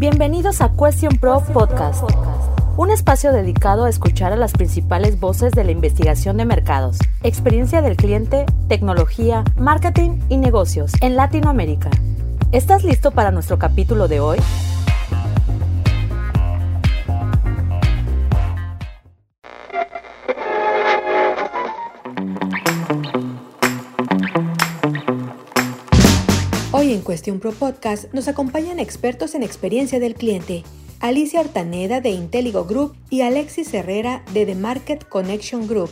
Bienvenidos a Question Pro Podcast, un espacio dedicado a escuchar a las principales voces de la investigación de mercados, experiencia del cliente, tecnología, marketing y negocios en Latinoamérica. ¿Estás listo para nuestro capítulo de hoy? En Cuestión Pro Podcast nos acompañan expertos en experiencia del cliente, Alicia Hortaneda de Inteligo Group y Alexis Herrera de The Market Connection Group.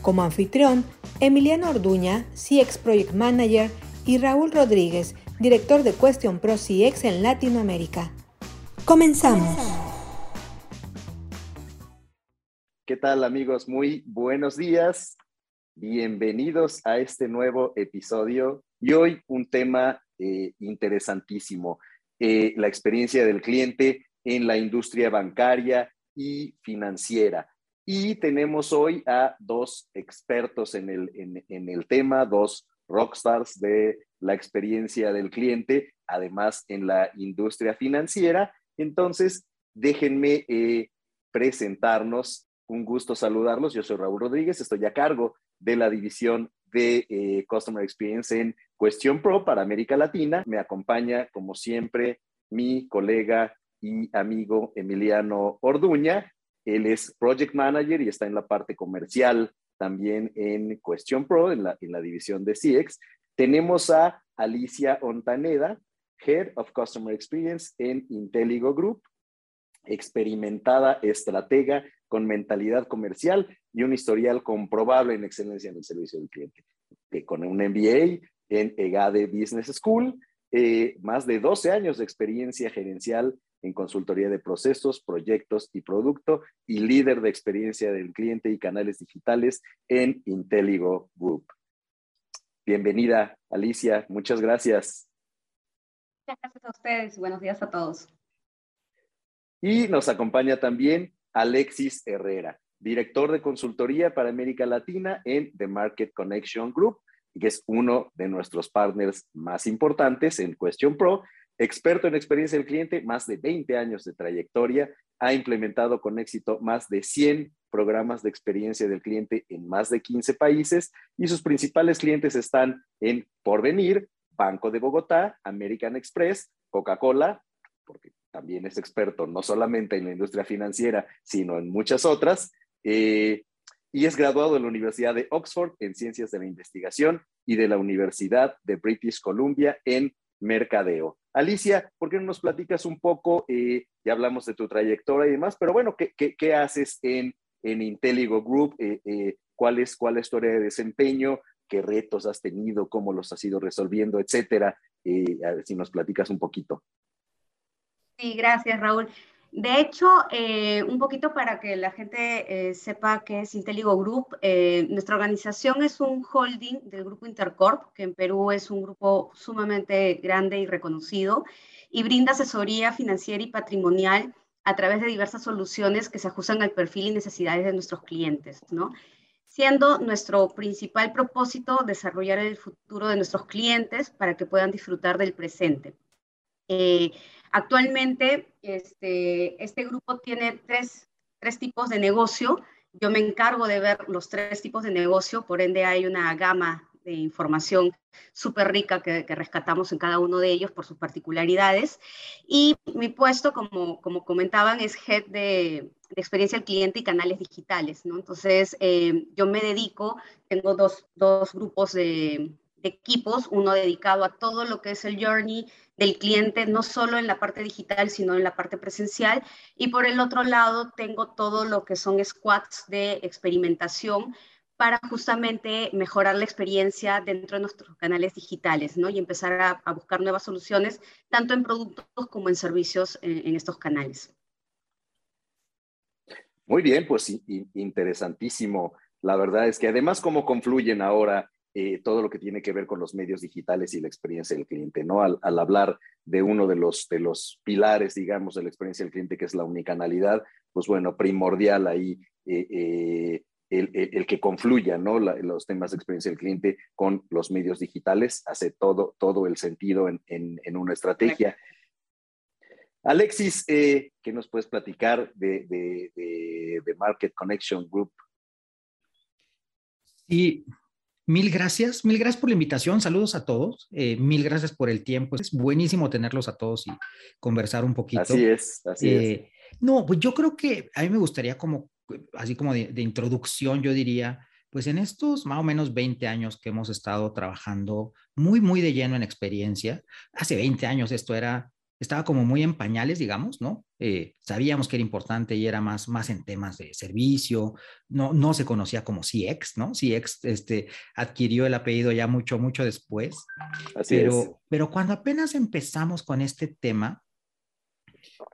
Como anfitrión, Emiliano Orduña, CX Project Manager, y Raúl Rodríguez, director de Question Pro CX en Latinoamérica. Comenzamos. ¿Qué tal amigos? Muy buenos días. Bienvenidos a este nuevo episodio y hoy un tema eh, interesantísimo, eh, la experiencia del cliente en la industria bancaria y financiera. Y tenemos hoy a dos expertos en el, en, el tema, dos rockstars de la experiencia del cliente, además en la industria financiera. Entonces, déjenme eh, presentarnos. Un gusto saludarlos. Yo soy Raúl Rodríguez, estoy a cargo de la división de eh, Customer Experience en Cuestión Pro para América Latina. Me acompaña, como siempre, mi colega y amigo Emiliano Orduña. Él es Project Manager y está en la parte comercial también en Cuestión Pro, en la, división de CX. Tenemos a Alicia Ontaneda, Head of Customer Experience en Inteligo Group, experimentada estratega con mentalidad comercial y un historial comprobable en excelencia en el servicio del cliente. con un MBA en EGADE Business School, eh, más de 12 años de experiencia gerencial en consultoría de procesos, proyectos y producto y líder de experiencia del cliente y canales digitales en Inteligo Group. Bienvenida, Alicia. Muchas gracias. Muchas gracias a ustedes. Buenos días a todos. Y nos acompaña también Alexis Herrera, director de consultoría para América Latina en The Market Connection Group, que es uno de nuestros partners más importantes en Question Pro, experto en experiencia del cliente, más de 20 años de trayectoria, ha implementado con éxito más de 100 programas de experiencia del cliente en más de 15 países y sus principales clientes están en Porvenir, Banco de Bogotá, American Express, Coca-Cola, porque también es experto no solamente en la industria financiera, sino en muchas otras, eh, y es graduado de la Universidad de Oxford en Ciencias de la Investigación y de la Universidad de British Columbia en Mercadeo. Alicia, ¿por qué no nos platicas un poco? Eh, ya hablamos de tu trayectoria y demás, pero bueno, ¿qué, haces en, en Inteligo Group? Eh, ¿cuál, es, ¿Cuál es tu área de desempeño? ¿Qué retos has tenido? ¿Cómo los has ido resolviendo? Etcétera. a ver si nos platicas un poquito. Sí, gracias, Raúl. De hecho, eh, un poquito para que la gente eh, sepa qué es Inteligo Group, eh, nuestra organización es un holding del grupo Intercorp, que en Perú es un grupo sumamente grande y reconocido, y brinda asesoría financiera y patrimonial a través de diversas soluciones que se ajustan al perfil y necesidades de nuestros clientes, ¿no? Siendo nuestro principal propósito desarrollar el futuro de nuestros clientes para que puedan disfrutar del presente. Actualmente, este, este grupo tiene tres, tipos de negocio. Yo me encargo de ver los tres tipos de negocio, por ende hay una gama de información súper rica que, rescatamos en cada uno de ellos por sus particularidades. Y mi puesto, como, como comentaban, es head de, experiencia al cliente y canales digitales. ¿no? Entonces, eh, yo me dedico, tengo dos, dos grupos de, de equipos, uno dedicado a todo lo que es el journey del cliente, no solo en la parte digital, sino en la parte presencial. Y por el otro lado, tengo todo lo que son squads de experimentación para justamente mejorar la experiencia dentro de nuestros canales digitales, ¿no? Y empezar a, buscar nuevas soluciones, tanto en productos como en servicios en, en estos canales. Muy bien, pues interesantísimo. La verdad es que además cómo confluyen ahora eh, todo lo que tiene que ver con los medios digitales y la experiencia del cliente, ¿no? Al, hablar de uno de los, de los pilares, digamos, de la experiencia del cliente, que es la unicanalidad, pues bueno, primordial ahí eh, eh, el, que confluya, ¿no? los temas de experiencia del cliente con los medios digitales hace todo, todo el sentido en, en, una estrategia. Alexis, ¿qué nos puedes platicar de, de, Market Connection Group? Sí, mil gracias, mil gracias por la invitación, saludos a todos, eh, mil gracias por el tiempo, es buenísimo tenerlos a todos y conversar un poquito. Así es, así es. Eh, no, pues yo creo que a mí me gustaría como, así como de, de introducción, yo diría, pues en estos más o menos 20 años que hemos estado trabajando muy, muy de lleno en experiencia, hace 20 años esto era estaba como muy en pañales, digamos, ¿no? Eh, sabíamos que era importante y era más, más en temas de servicio, no, no se conocía como CX, ¿no? CX este, adquirió el apellido ya mucho, mucho después. Así pero, es. Pero cuando apenas empezamos con este tema,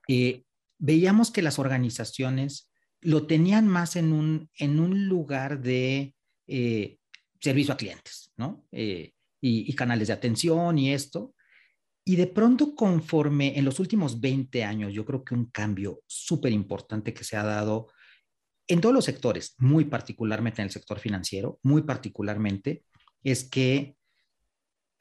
eh, veíamos que las organizaciones lo tenían más en un, en un lugar de eh, servicio a clientes, ¿no? y, y canales de atención y esto, y de pronto, conforme en los últimos 20 años, yo creo que un cambio súper importante que se ha dado en todos los sectores, muy particularmente en el sector financiero, muy particularmente, es que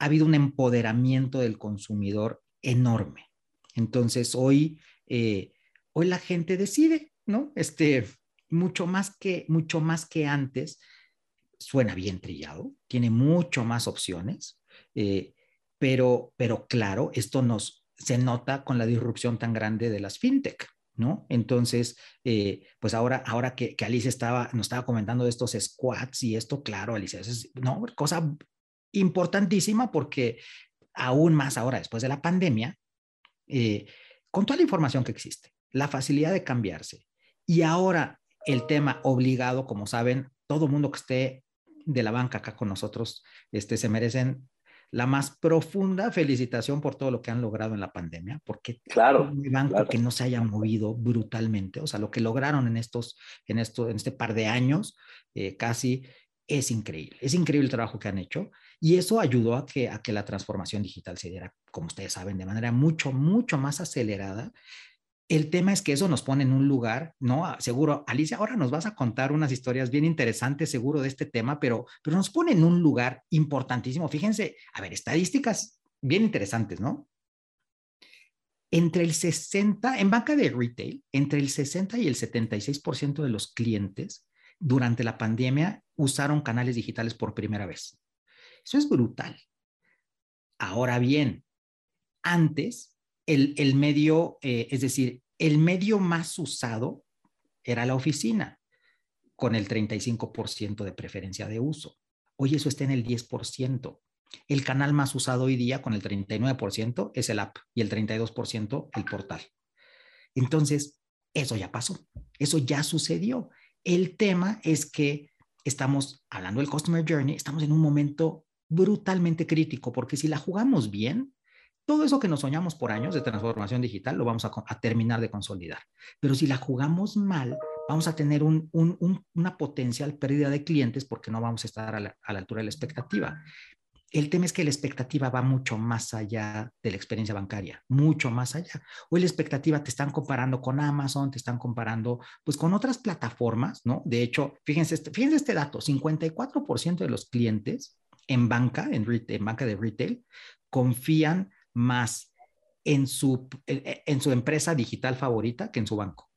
ha habido un empoderamiento del consumidor enorme. Entonces, hoy, eh, hoy la gente decide, ¿no? Este, mucho más que, mucho más que antes, suena bien trillado, tiene mucho más opciones. Eh, pero, pero claro, esto nos se nota con la disrupción tan grande de las fintech, ¿no? Entonces, eh, pues ahora, ahora que, que, Alicia estaba, nos estaba comentando de estos squats y esto, claro, Alicia, es no, cosa importantísima porque aún más ahora, después de la pandemia, eh, con toda la información que existe, la facilidad de cambiarse y ahora el tema obligado, como saben, todo mundo que esté de la banca acá con nosotros, este, se merecen la más profunda felicitación por todo lo que han logrado en la pandemia, porque claro, un banco que no se haya movido brutalmente, o sea, lo que lograron en estos, en esto, en este par de años, eh, casi es increíble, es increíble el trabajo que han hecho y eso ayudó a que, a que la transformación digital se diera, como ustedes saben, de manera mucho, mucho más acelerada el tema es que eso nos pone en un lugar, ¿no? Ah, seguro, Alicia, ahora nos vas a contar unas historias bien interesantes, seguro, de este tema, pero, pero nos pone en un lugar importantísimo. Fíjense, a ver, estadísticas bien interesantes, ¿no? Entre el 60, en banca de retail, entre el 60 y el 76% de los clientes durante la pandemia usaron canales digitales por primera vez. Eso es brutal. Ahora bien, antes el, medio, eh, es decir, el medio más usado era la oficina, con el 35% de preferencia de uso. Hoy eso está en el 10%. El canal más usado hoy día, con el 39%, es el app y el 32% el portal. Entonces, eso ya pasó, eso ya sucedió. El tema es que estamos hablando del Customer Journey, estamos en un momento brutalmente crítico, porque si la jugamos bien, todo eso que nos soñamos por años de transformación digital lo vamos a, terminar de consolidar. Pero si la jugamos mal, vamos a tener una potencial pérdida de clientes porque no vamos a estar a la, altura de la expectativa. El tema es que la expectativa va mucho más allá de la experiencia bancaria, mucho más allá. Hoy la expectativa te están comparando con Amazon, te están comparando pues con otras plataformas, ¿no? De hecho, fíjense este, fíjense este dato, 54% de los clientes en banca, en, en banca de retail, confían más en su, en su empresa digital favorita que en su banco.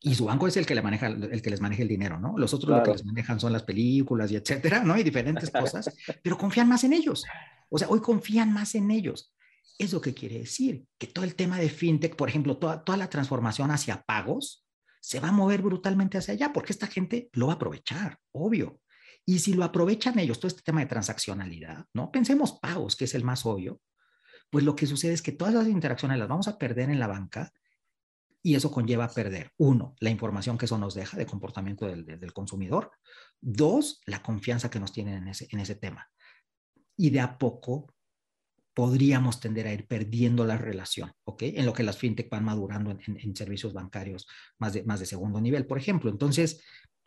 Y su banco es el que, le maneja, el que les maneja el dinero, ¿no? Los otros lo que les manejan son las películas y etcétera, ¿no? Y diferentes cosas, pero confían más en ellos. O sea, hoy confían más en ellos. ¿Eso qué quiere decir? Que todo el tema de fintech, por ejemplo, toda, toda la transformación hacia pagos, se va a mover brutalmente hacia allá, porque esta gente lo va a aprovechar, obvio. Y si lo aprovechan ellos, todo este tema de transaccionalidad, ¿no? Pensemos pagos, que es el más obvio, pues lo que sucede es que todas las interacciones las vamos a perder en la banca y eso conlleva perder, uno, la información que eso nos deja de comportamiento del, consumidor, dos, la confianza que nos tienen en ese, en ese tema. Y de a poco podríamos tender a ir perdiendo la relación, ¿ok? En lo que las fintech van madurando en, en, servicios bancarios más de, más de segundo nivel, por ejemplo. Entonces,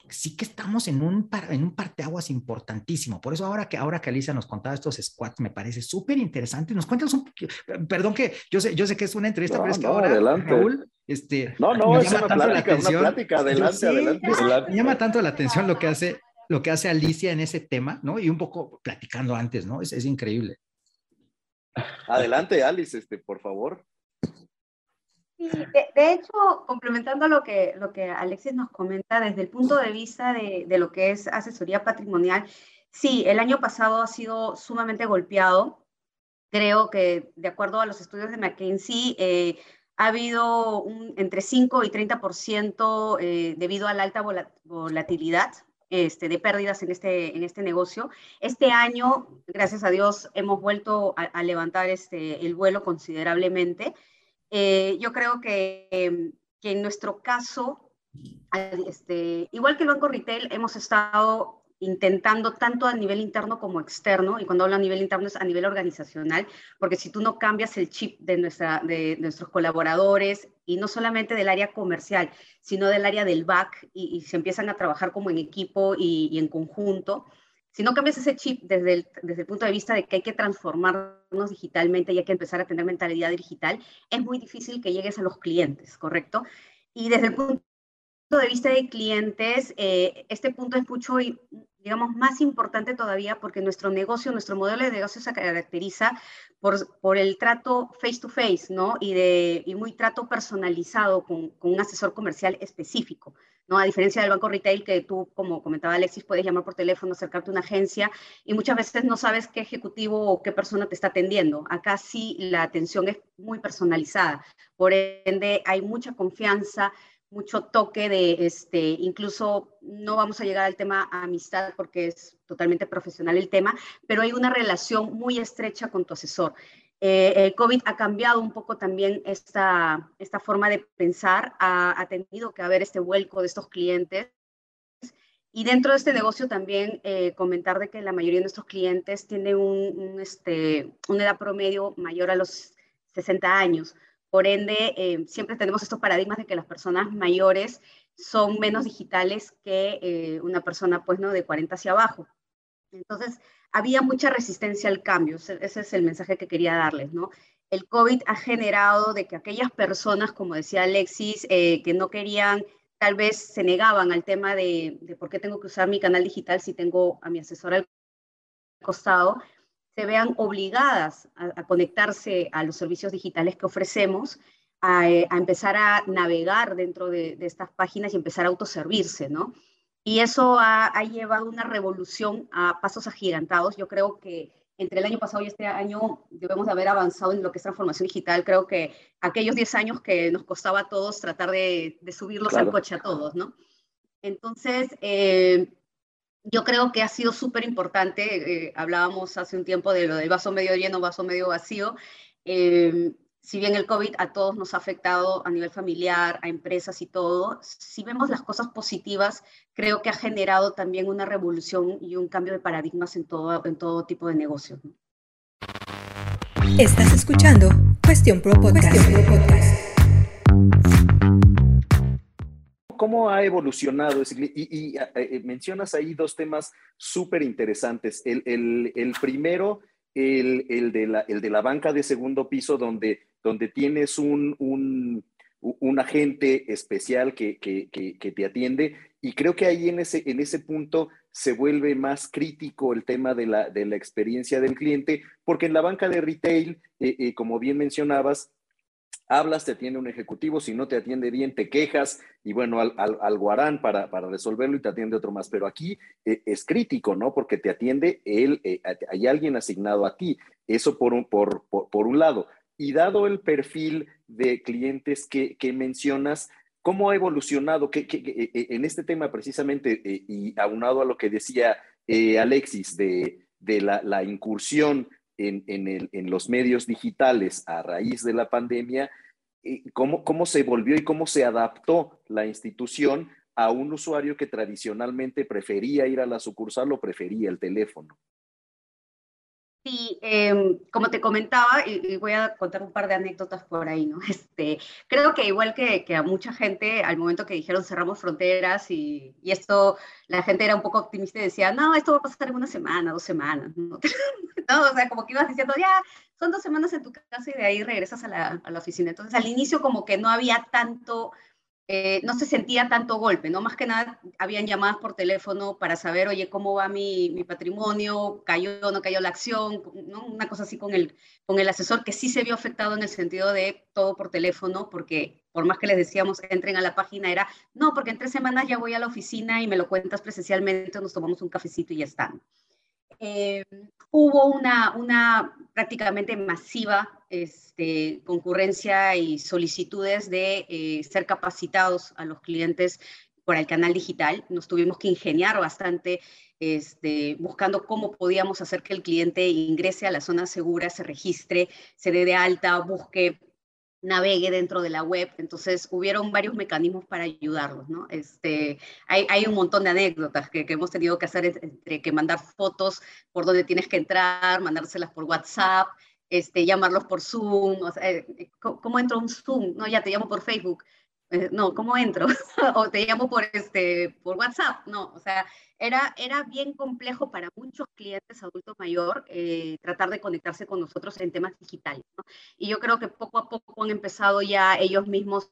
sí que estamos en un, en un parteaguas importantísimo. Por eso ahora que, ahora que Alicia nos contaba estos squats, me parece súper interesante. Nos cuentas un perdón que yo sé, yo sé que es una entrevista, pero es que ahora, adelante. Raúl, este, no, no, es una plática, una plática, adelante, adelante, Me llama tanto la atención lo que hace, lo que hace Alicia en ese tema, ¿no? Y un poco platicando antes, ¿no? Es, es increíble. Adelante, Alice, este, por favor. De, hecho, complementando lo que, lo que Alexis nos comenta desde el punto de vista de, de, lo que es asesoría patrimonial, sí, el año pasado ha sido sumamente golpeado. Creo que, de acuerdo a los estudios de McKinsey, eh, ha habido entre 5 y 30% eh, debido a la alta volatilidad este, de pérdidas en este, en este negocio. Este año, gracias a Dios, hemos vuelto a, levantar este, el vuelo considerablemente. Eh, yo creo que, que, en nuestro caso, este, igual que el Banco Retail, hemos estado intentando tanto a nivel interno como externo, y cuando hablo a nivel interno es a nivel organizacional, porque si tú no cambias el chip de nuestros colaboradores, y no solamente del área comercial, sino del área del back, y, se empiezan a trabajar como en equipo y, en conjunto, si no cambias ese chip desde el, desde el punto de vista de que hay que transformarnos digitalmente y hay que empezar a tener mentalidad digital, es muy difícil que llegues a los clientes, ¿correcto? Y desde el punto de vista de clientes, eh, este punto es mucho, digamos, más importante todavía porque nuestro negocio, nuestro modelo de negocio se caracteriza por, por el trato face to face, ¿no? Y, de, y muy trato personalizado con, con, un asesor comercial específico, ¿no? A diferencia del banco retail que tú, como comentaba Alexis, puedes llamar por teléfono, acercarte a una agencia y muchas veces no sabes qué ejecutivo o qué persona te está atendiendo. Acá sí la atención es muy personalizada, por ende hay mucha confianza, mucho toque de, este, incluso no vamos a llegar al tema amistad porque es totalmente profesional el tema, pero hay una relación muy estrecha con tu asesor. Eh, el COVID ha cambiado un poco también esta, esta forma de pensar, ha, tenido que haber este vuelco de estos clientes. Y dentro de este negocio también eh, comentar de que la mayoría de nuestros clientes tienen un, este, una edad promedio mayor a los 60 años. Por ende, eh, siempre tenemos estos paradigmas de que las personas mayores son menos digitales que eh, una persona pues, ¿no? de 40 hacia abajo. Entonces, había mucha resistencia al cambio. Ese es el mensaje que quería darles, ¿no? El COVID ha generado de que aquellas personas, como decía Alexis, eh, que no querían, tal vez se negaban al tema de, de, por qué tengo que usar mi canal digital si tengo a mi asesor al costado, se vean obligadas a, conectarse a los servicios digitales que ofrecemos, a, eh, empezar a navegar dentro de, estas páginas y empezar a autoservirse, ¿no? Y eso ha, llevado una revolución a pasos agigantados. Yo creo que entre el año pasado y este año debemos de haber avanzado en lo que es transformación digital. Creo que aquellos 10 años que nos costaba a todos tratar de, subirlos al coche a todos, ¿no? Entonces, eh, yo creo que ha sido súper importante, eh, hablábamos hace un tiempo de lo del vaso medio lleno, vaso medio vacío. Eh, si bien el COVID a todos nos ha afectado a nivel familiar, a empresas y todo, si vemos las cosas positivas, creo que ha generado también una revolución y un cambio de paradigmas en todo, en todo tipo de negocios. Estás escuchando Cuestión Pro Podcast. ¿Cómo ha evolucionado ese Y, eh, eh, mencionas ahí dos temas súper interesantes. El, primero, el, de la, banca de segundo piso, donde, tienes un, agente especial que, te atiende. Y creo que ahí en ese, punto se vuelve más crítico el tema de la, de la experiencia del cliente, porque en la banca de retail, eh, como bien mencionabas, hablas, te atiende un ejecutivo, si no te atiende bien, te quejas y bueno, al, algo harán para, resolverlo y te atiende otro más. Pero aquí eh, es crítico, ¿no? Porque te atiende él, eh, hay alguien asignado a ti. Eso por un, lado. Y dado el perfil de clientes que, mencionas, ¿cómo ha evolucionado eh, en este tema precisamente y aunado a lo que decía Alexis de, la incursión en, los medios digitales a raíz de la pandemia, cómo, cómo se volvió y cómo se adaptó la institución a un usuario que tradicionalmente prefería ir a la sucursal o prefería el teléfono. Sí, em, como te comentaba, y, voy a contar un par de anécdotas por ahí, ¿no? Este, creo que igual que, que a mucha gente, al momento que dijeron cerramos fronteras y, y, esto, la gente era un poco optimista y decía, no, esto va a pasar en una semana, dos semanas, ¿no? ¿no? O sea, como que ibas diciendo, ya, son dos semanas en tu casa y de ahí regresas a la, a la oficina. Entonces, al inicio como que no había tanto eh, no se sentía tanto golpe, ¿no? Más que nada, habían llamadas por teléfono para saber, oye, ¿cómo va mi, mi patrimonio? ¿Cayó o no cayó la acción? ¿no? Una cosa así con el, con el asesor que sí se vio afectado en el sentido de todo por teléfono, porque por más que les decíamos, entren a la página, era, no, porque en tres semanas ya voy a la oficina y me lo cuentas presencialmente, nos tomamos un cafecito y ya están. Eh, hubo una, una prácticamente masiva este, concurrencia y solicitudes de eh, ser capacitados a los clientes por el canal digital. Nos tuvimos que ingeniar bastante este, buscando cómo podíamos hacer que el cliente ingrese a la zona segura, se registre, se dé de alta, busque navegue dentro de la web. Entonces, hubieron varios mecanismos para ayudarlos, ¿no? Este, hay, hay un montón de anécdotas que, que, hemos tenido que hacer entre que mandar fotos por donde tienes que entrar, mandárselas por WhatsApp, este, llamarlos por Zoom, o sea, eh, ¿cómo entro a un Zoom? No, ya te llamo por Facebook. Eh, no, ¿cómo entro? o te llamo por, este, por WhatsApp. No, o sea, era, era bien complejo para muchos clientes adultos mayor eh, tratar de conectarse con nosotros en temas digitales. ¿no? Y yo creo que poco a poco han empezado ya ellos mismos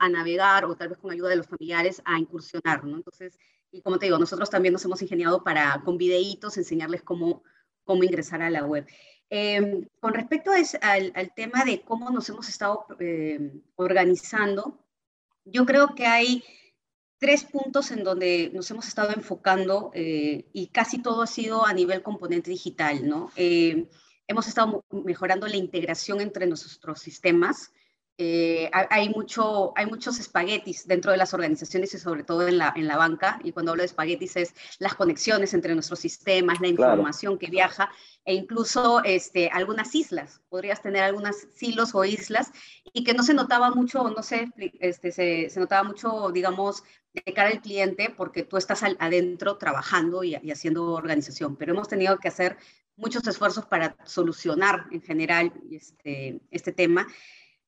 a navegar o tal vez con ayuda de los familiares a incursionar. ¿no? Entonces, y como te digo, nosotros también nos hemos ingeniado para con videitos enseñarles cómo, cómo ingresar a la web. Eh, con respecto al, tema de cómo nos hemos estado eh, organizando, yo creo que hay tres puntos en donde nos hemos estado enfocando eh, y casi todo ha sido a nivel componente digital, ¿no? Eh, hemos estado mejorando la integración entre nuestros sistemas. Eh, hay, mucho, hay muchos espaguetis dentro de las organizaciones y sobre todo en la, en la banca. Y cuando hablo de espaguetis es las conexiones entre nuestros sistemas, la información claro. que viaja e incluso este, algunas islas. Podrías tener algunas silos o islas y que no se notaba mucho, no sé, este, se, se notaba mucho, digamos, de cara al cliente porque tú estás al, adentro trabajando y, y, haciendo organización, pero hemos tenido que hacer muchos esfuerzos para solucionar en general este, este tema.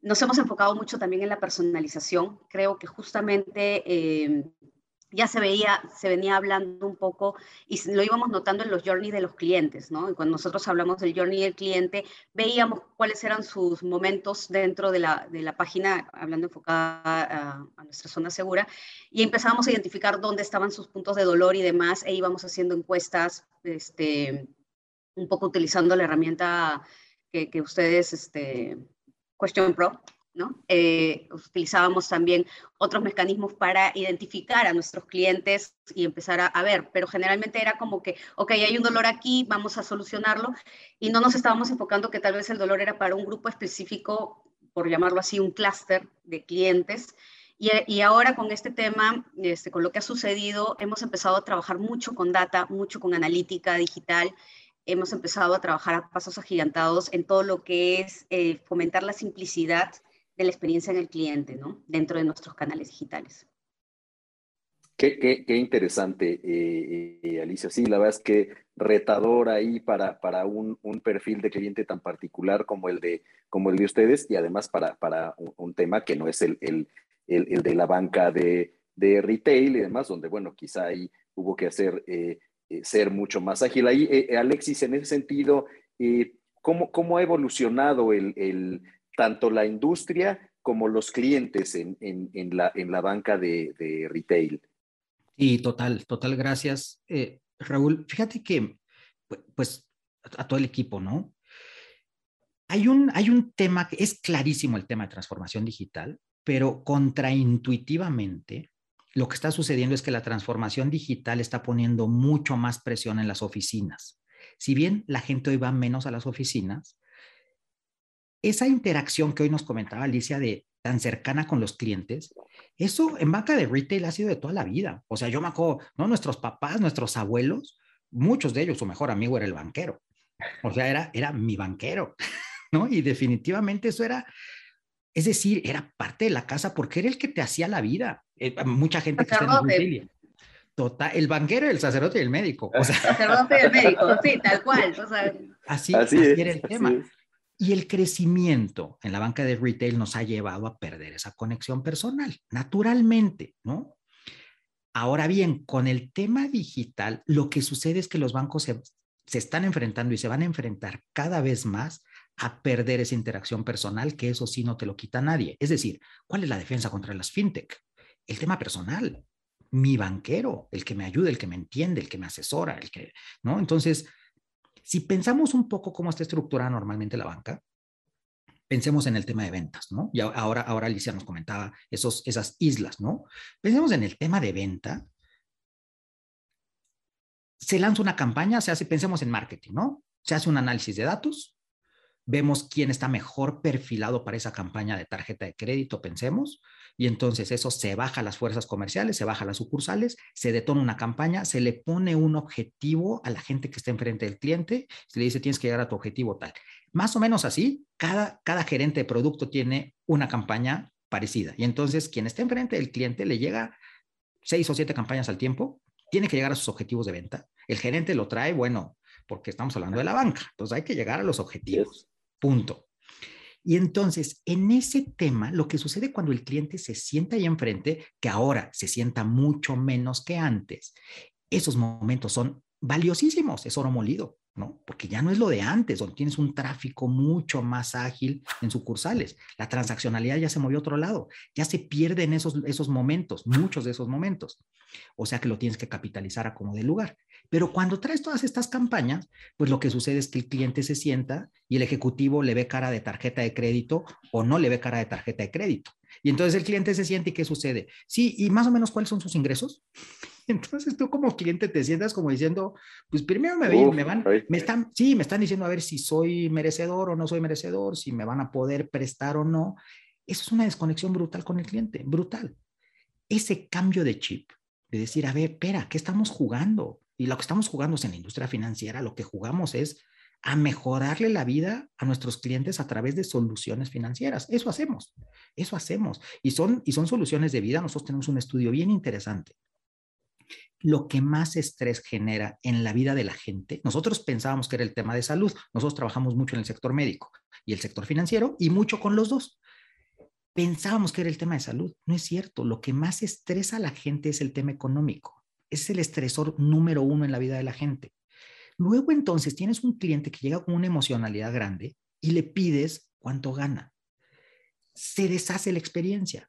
Nos hemos enfocado mucho también en la personalización. Creo que justamente eh, ya se veía, se venía hablando un poco y lo íbamos notando en los journeys de los clientes, ¿no? Y cuando nosotros hablamos del journey del cliente, veíamos cuáles eran sus momentos dentro de la, de la página, hablando enfocada a, nuestra zona segura, y empezábamos a identificar dónde estaban sus puntos de dolor y demás, e íbamos haciendo encuestas, este, un poco utilizando la herramienta que, que ustedes, este, Question Pro, ¿no? Eh, utilizábamos también otros mecanismos para identificar a nuestros clientes y empezar a, ver, pero generalmente era como que, ok, hay un dolor aquí, vamos a solucionarlo, y no nos estábamos enfocando que tal vez el dolor era para un grupo específico, por llamarlo así, un clúster de clientes. Y, y, ahora con este tema, este, con lo que ha sucedido, hemos empezado a trabajar mucho con data, mucho con analítica digital, hemos empezado a trabajar a pasos agigantados en todo lo que es eh, fomentar la simplicidad de la experiencia en el cliente, ¿no? Dentro de nuestros canales digitales. Qué, qué, qué interesante, eh, eh, Alicia. Sí, la verdad es que retador ahí para, para un, un, perfil de cliente tan particular como el de, como el de ustedes y además para, para un, un tema que no es el, el, el, el, de la banca de, de retail y demás, donde, bueno, quizá ahí hubo que hacer, eh, ser mucho más ágil. Ahí, eh, Alexis, en ese sentido, eh, ¿cómo, ¿cómo, ha evolucionado el, tanto la industria como los clientes en, en, la, en la banca de, retail. Sí, total, total, gracias. Eh, Raúl, fíjate que, pues, a todo el equipo, ¿no? Hay un, hay un tema que es clarísimo el tema de transformación digital, pero contraintuitivamente lo que está sucediendo es que la transformación digital está poniendo mucho más presión en las oficinas. Si bien la gente hoy va menos a las oficinas, esa interacción que hoy nos comentaba Alicia de tan cercana con los clientes, eso en banca de retail ha sido de toda la vida. O sea, yo me acuerdo, ¿no? Nuestros papás, nuestros abuelos, muchos de ellos, su mejor amigo era el banquero. O sea, era, era mi banquero, ¿no? Y definitivamente eso era, es decir, era parte de la casa porque era el que te hacía la vida. Eh, mucha gente que está en la familia. Total, el banquero, el sacerdote y el médico. O sea, el sacerdote y el médico, sí, tal cual. O sea, así, así, así era el tema. Es. Y el crecimiento en la banca de retail nos ha llevado a perder esa conexión personal, naturalmente, ¿no? Ahora bien, con el tema digital, lo que sucede es que los bancos se, se, están enfrentando y se van a enfrentar cada vez más a perder esa interacción personal, que eso sí no te lo quita nadie. Es decir, ¿cuál es la defensa contra las fintech? el tema personal, mi banquero, el que me ayuda, el que me entiende, el que me asesora, el que, ¿no? Entonces, si pensamos un poco cómo está estructurada normalmente la banca, pensemos en el tema de ventas, ¿no? Y ahora, ahora Alicia nos comentaba esos, esas islas, ¿no? Pensemos en el tema de venta. Se lanza una campaña, se hace, pensemos en marketing, ¿no? Se hace un análisis de datos, vemos quién está mejor perfilado para esa campaña de tarjeta de crédito, pensemos, y entonces eso se baja a las fuerzas comerciales, se baja a las sucursales, se detona una campaña, se le pone un objetivo a la gente que está enfrente del cliente, se le dice tienes que llegar a tu objetivo tal. Más o menos así, cada, cada gerente de producto tiene una campaña parecida. Y entonces quien está enfrente del cliente le llega seis o siete campañas al tiempo, tiene que llegar a sus objetivos de venta. El gerente lo trae, bueno, porque estamos hablando de la banca, entonces hay que llegar a los objetivos. Punto. Y entonces, en ese tema, lo que sucede cuando el cliente se sienta ahí enfrente, que ahora se sienta mucho menos que antes, esos momentos son valiosísimos, es oro molido, ¿no? Porque ya no es lo de antes, donde tienes un tráfico mucho más ágil en sucursales. La transaccionalidad ya se movió a otro lado, ya se pierden esos, esos momentos, muchos de esos momentos. O sea que lo tienes que capitalizar a como de lugar. Pero cuando traes todas estas campañas, pues lo que sucede es que el cliente se sienta y el ejecutivo le ve cara de tarjeta de crédito o no le ve cara de tarjeta de crédito. Y entonces el cliente se siente y ¿qué sucede? Sí, y más o menos cuáles son sus ingresos. Entonces tú como cliente te sientas como diciendo, pues primero me, me van, me están, sí, me están diciendo a ver si soy merecedor o no soy merecedor, si me van a poder prestar o no. Eso es una desconexión brutal con el cliente, brutal. Ese cambio de chip, de decir, a ver, espera, ¿qué estamos jugando? Y lo que estamos jugando es en la industria financiera, lo que jugamos es a mejorarle la vida a nuestros clientes a través de soluciones financieras. Eso hacemos, eso hacemos. Y son, y son soluciones de vida. Nosotros tenemos un estudio bien interesante. Lo que más estrés genera en la vida de la gente, nosotros pensábamos que era el tema de salud. Nosotros trabajamos mucho en el sector médico y el sector financiero y mucho con los dos. Pensábamos que era el tema de salud. No es cierto. Lo que más estresa a la gente es el tema económico es el estresor número uno en la vida de la gente. Luego entonces tienes un cliente que llega con una emocionalidad grande y le pides cuánto gana. Se deshace la experiencia.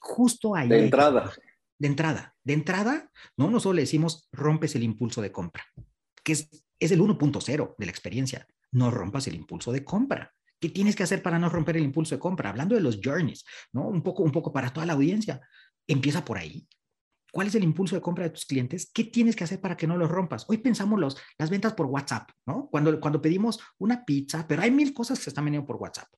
Justo ahí. De entrada. De entrada. De entrada, no, no solo le decimos rompes el impulso de compra, que es, es el 1.0 de la experiencia. No rompas el impulso de compra. ¿Qué tienes que hacer para no romper el impulso de compra? Hablando de los journeys, ¿no? Un poco, un poco para toda la audiencia. Empieza por ahí. ¿Cuál es el impulso de compra de tus clientes? ¿Qué tienes que hacer para que no los rompas? Hoy pensamos los, las ventas por WhatsApp, ¿no? Cuando, cuando pedimos una pizza, pero hay mil cosas que se están vendiendo por WhatsApp.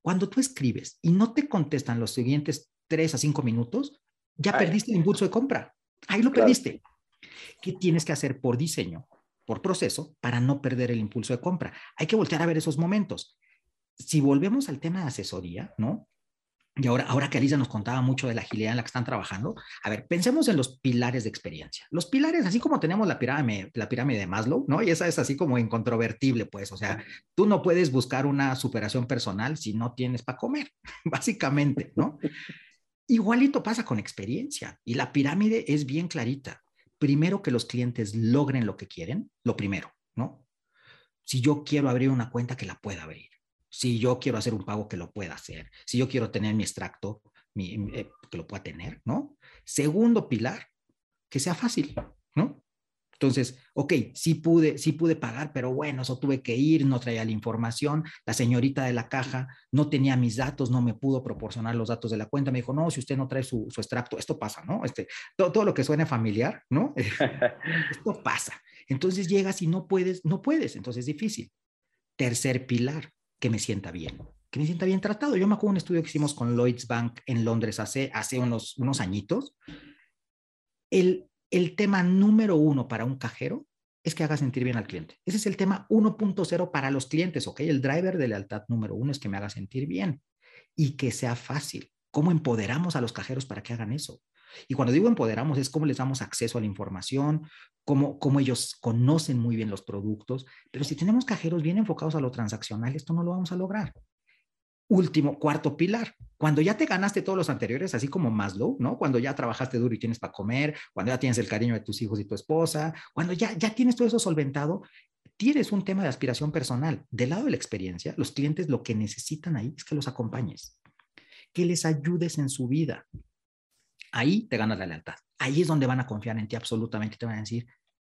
Cuando tú escribes y no te contestan los siguientes tres a cinco minutos, ya perdiste el impulso de compra. Ahí lo perdiste. ¿Qué tienes que hacer por diseño, por proceso, para no perder el impulso de compra? Hay que voltear a ver esos momentos. Si volvemos al tema de asesoría, ¿no? Y ahora, ahora que Alicia nos contaba mucho de la agilidad en la que están trabajando, a ver, pensemos en los pilares de experiencia. Los pilares, así como tenemos la pirámide, la pirámide de Maslow, ¿no? Y esa es así como incontrovertible, pues, o sea, tú no puedes buscar una superación personal si no tienes para comer, básicamente, ¿no? Igualito pasa con experiencia y la pirámide es bien clarita. Primero que los clientes logren lo que quieren, lo primero, ¿no? Si yo quiero abrir una cuenta, que la pueda abrir si yo quiero hacer un pago, que lo pueda hacer. Si yo quiero tener mi extracto, eh, que lo pueda tener, ¿no? Segundo pilar, que sea fácil. Entonces, ok, sí pude, sí pude pagar, pero bueno, eso tuve que ir, no traía la información, la señorita de la caja no tenía mis datos, no me pudo proporcionar los datos de la cuenta, me dijo, no, si usted no trae su, extracto, esto pasa, ¿no? Este, todo, lo que suene familiar, ¿no? esto pasa. Entonces llegas y no puedes, no puedes, entonces es difícil. Tercer pilar, que me sienta bien, que me sienta bien tratado. Yo me acuerdo de un estudio que hicimos con Lloyds Bank en Londres hace, hace unos, unos añitos. El, el tema número uno para un cajero es que haga sentir bien al cliente. Ese es el tema 1.0 para los clientes, ¿ok? El driver de lealtad número uno es que me haga sentir bien y que sea fácil. ¿Cómo empoderamos a los cajeros para que hagan eso? Y cuando digo empoderamos es cómo les damos acceso a la información, cómo, ellos conocen muy bien los productos, pero si tenemos cajeros bien enfocados a lo transaccional, esto no lo vamos a lograr. Último, cuarto pilar, cuando ya te ganaste todos los anteriores, así como Maslow, ¿no? Cuando ya trabajaste duro y tienes para comer, cuando ya tienes el cariño de tus hijos y tu esposa, cuando ya, ya tienes todo eso solventado, tienes un tema de aspiración personal. Del lado de la experiencia, los clientes lo que necesitan ahí es que los acompañes, que les ayudes en su vida, Ahí te ganas la lealtad. Ahí es donde van a confiar en ti absolutamente. Te van a decir,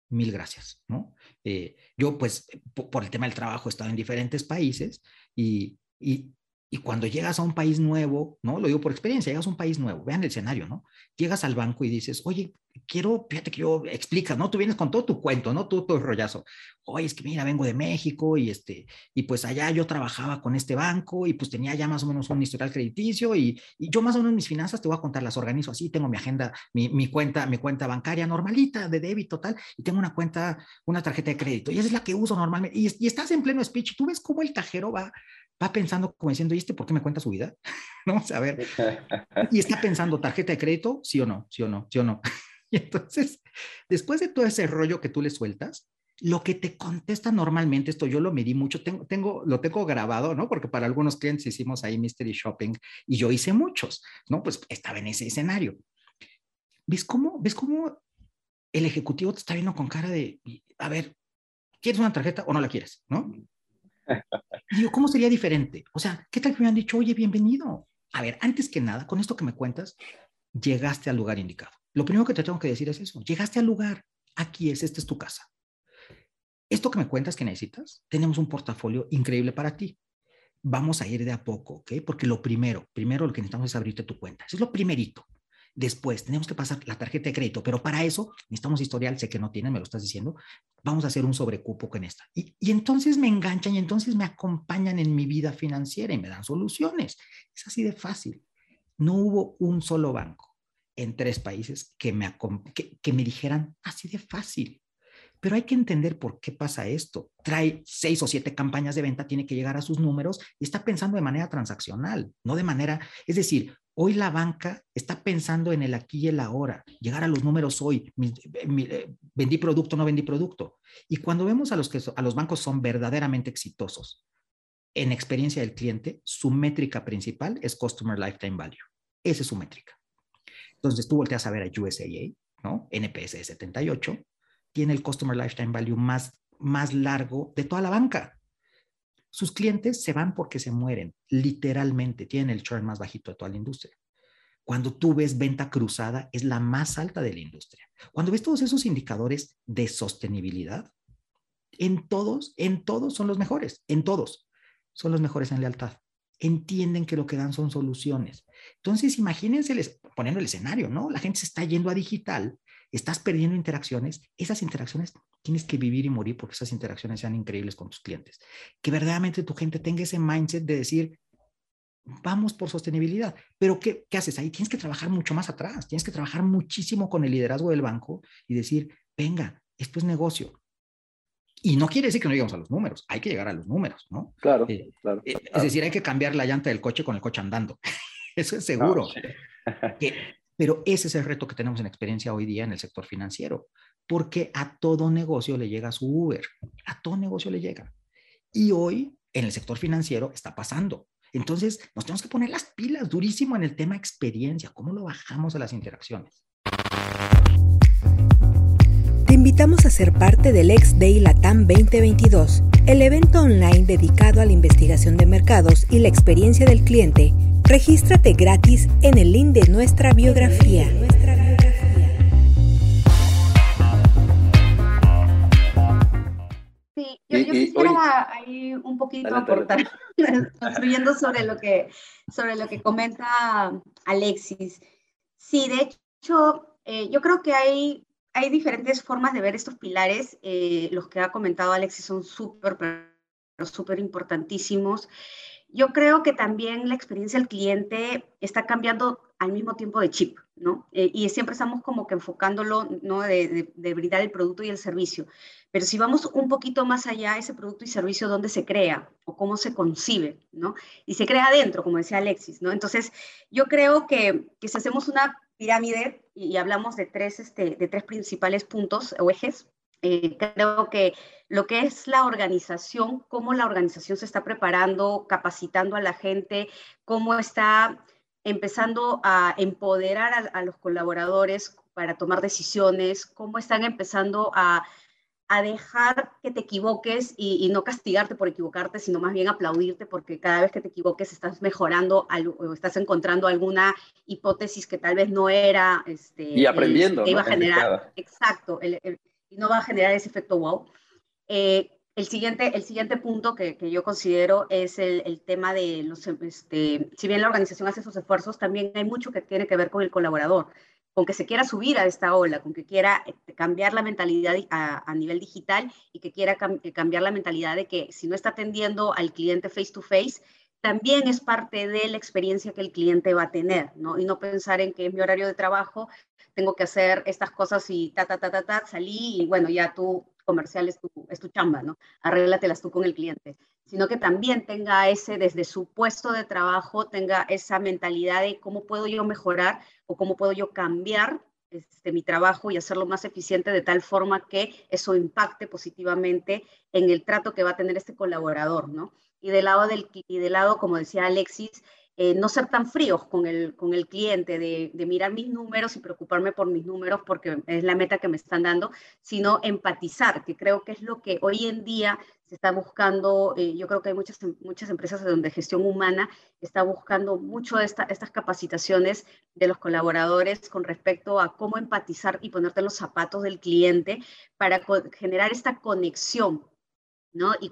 mil gracias, ¿no? Eh, yo, pues, por, el tema del trabajo he estado en diferentes países y, y, y cuando llegas a un país nuevo, ¿no? Lo digo por experiencia, llegas a un país nuevo, vean el escenario, ¿no? Llegas al banco y dices, oye, quiero, fíjate que yo explica, ¿no? Tú vienes con todo tu cuento, ¿no? Todo el rollazo. Oye, es que mira, vengo de México y este, y pues allá yo trabajaba con este banco y pues tenía ya más o menos un historial crediticio y, y yo más o menos mis finanzas te voy a contar, las organizo así, tengo mi agenda, mi, mi, cuenta, mi cuenta bancaria normalita de débito tal, y tengo una cuenta, una tarjeta de crédito y esa es la que uso normalmente. Y estás en pleno speech, y tú ves cómo el cajero va va pensando como diciendo, ¿y este por qué me cuenta su vida? ¿No? a ver. Y está pensando, ¿tarjeta de crédito? Sí o no, sí o no, sí o no. Y entonces, después de todo ese rollo que tú le sueltas, lo que te contesta normalmente, esto yo lo medí mucho, tengo, tengo, lo tengo grabado, ¿no? Porque para algunos clientes hicimos ahí mystery shopping y yo hice muchos, ¿no? Pues estaba en ese escenario. ¿Ves cómo, ves cómo el ejecutivo te está viendo con cara de, a ver, ¿quieres una tarjeta o no la quieres? ¿No? Yo, ¿cómo sería diferente? O sea, ¿qué tal que me han dicho, oye, bienvenido? A ver, antes que nada, con esto que me cuentas, llegaste al lugar indicado. Lo primero que te tengo que decir es eso, llegaste al lugar, aquí es, esta es tu casa. Esto que me cuentas que necesitas, tenemos un portafolio increíble para ti. Vamos a ir de a poco, ¿ok? Porque lo primero, primero lo que necesitamos es abrirte tu cuenta. Eso es lo primerito. Después, tenemos que pasar la tarjeta de crédito, pero para eso necesitamos historial, sé que no tienen, me lo estás diciendo, vamos a hacer un sobrecupo con esta. Y, entonces me enganchan y entonces me acompañan en mi vida financiera y me dan soluciones. Es así de fácil. No hubo un solo banco en tres países que me, que me dijeran así de fácil. Pero hay que entender por qué pasa esto. Trae seis o siete campañas de venta, tiene que llegar a sus números y está pensando de manera transaccional, no de manera, es decir, Hoy la banca está pensando en el aquí y el ahora, llegar a los números hoy, eh, vendí producto, no vendí producto. Y cuando vemos a los, que, a los bancos son verdaderamente exitosos en experiencia del cliente, su métrica principal es Customer Lifetime Value. Esa es su métrica. Entonces tú volteas a ver a USAA, ¿no? NPS de 78, tiene el Customer Lifetime Value más, más largo de toda la banca. Sus clientes se van porque se mueren, literalmente, tienen el churn más bajito de toda la industria. Cuando tú ves venta cruzada, es la más alta de la industria. Cuando ves todos esos indicadores de sostenibilidad, en todos, en todos son los mejores, en todos son los mejores en lealtad. Entienden que lo que dan son soluciones. Entonces, imagínense poniendo el escenario, ¿no? La gente se está yendo a digital, estás perdiendo interacciones, esas interacciones tienes que vivir y morir porque esas interacciones sean increíbles con tus clientes. Que verdaderamente tu gente tenga ese mindset de decir, vamos por sostenibilidad. Pero ¿qué, ¿qué, haces ahí? Tienes que trabajar mucho más atrás, tienes que trabajar muchísimo con el liderazgo del banco y decir, venga, esto es negocio. Y no quiere decir que no llegamos a los números, hay que llegar a los números, ¿no? Claro, eh, claro, eh, Es decir, hay que cambiar la llanta del coche con el coche andando. Eso es seguro. pero ese es el reto que tenemos en experiencia hoy día en el sector financiero porque a todo negocio le llega su Uber, a todo negocio le llega. Y hoy en el sector financiero está pasando. Entonces nos tenemos que poner las pilas durísimo en el tema experiencia, cómo lo bajamos a las interacciones. Te invitamos a ser parte del Ex Day Latam 2022, el evento online dedicado a la investigación de mercados y la experiencia del cliente. Regístrate gratis en el link de nuestra biografía. Ahí un poquito aportar, construyendo sobre lo, que, sobre lo que comenta Alexis. Sí, de hecho, eh, yo creo que hay, hay diferentes formas de ver estos pilares. Eh, los que ha comentado Alexis son súper, pero súper importantísimos. Yo creo que también la experiencia del cliente está cambiando al mismo tiempo de chip, ¿no? Eh, y siempre estamos como que enfocándolo, ¿no? De, de, brindar el producto y el servicio. Pero si vamos un poquito más allá, ese producto y servicio, ¿dónde se crea o cómo se concibe, ¿no? Y se crea adentro, como decía Alexis, ¿no? Entonces, yo creo que, que si hacemos una pirámide y, hablamos de tres, este, de tres principales puntos o ejes, eh, creo que lo que es la organización, cómo la organización se está preparando, capacitando a la gente, cómo está empezando a empoderar a, los colaboradores para tomar decisiones, cómo están empezando a, a dejar que te equivoques y, no castigarte por equivocarte, sino más bien aplaudirte porque cada vez que te equivoques estás mejorando o estás encontrando alguna hipótesis que tal vez no era. Este, y aprendiendo. iba a generar, exacto, y no va a generar ese efecto wow. Eh, el siguiente, el siguiente punto que, que yo considero es el, tema de los, este, si bien la organización hace esos esfuerzos, también hay mucho que tiene que ver con el colaborador con que se quiera subir a esta ola, con que quiera este, cambiar la mentalidad a, nivel digital y que quiera eh, cambiar la mentalidad de que si no está atendiendo al cliente face to face, también es parte de la experiencia que el cliente va a tener, ¿no? Y no pensar en que es mi horario de trabajo, tengo que hacer estas cosas y ta, ta, ta, ta, ta, salí y bueno, ya tú comercial es tu, chamba, ¿no? Arréglatelas tú con el cliente, sino que también tenga ese, desde su puesto de trabajo, tenga esa mentalidad de cómo puedo yo mejorar o cómo puedo yo cambiar este, mi trabajo y hacerlo más eficiente de tal forma que eso impacte positivamente en el trato que va a tener este colaborador, ¿no? Y del lado, del, y del lado como decía Alexis, eh, no ser tan fríos con el, con el cliente, de, mirar mis números y preocuparme por mis números porque es la meta que me están dando, sino empatizar, que creo que es lo que hoy en día se está buscando, eh, yo creo que hay muchas, muchas empresas donde gestión humana está buscando mucho esta, estas capacitaciones de los colaboradores con respecto a cómo empatizar y ponerte los zapatos del cliente para generar esta conexión ¿no? Y,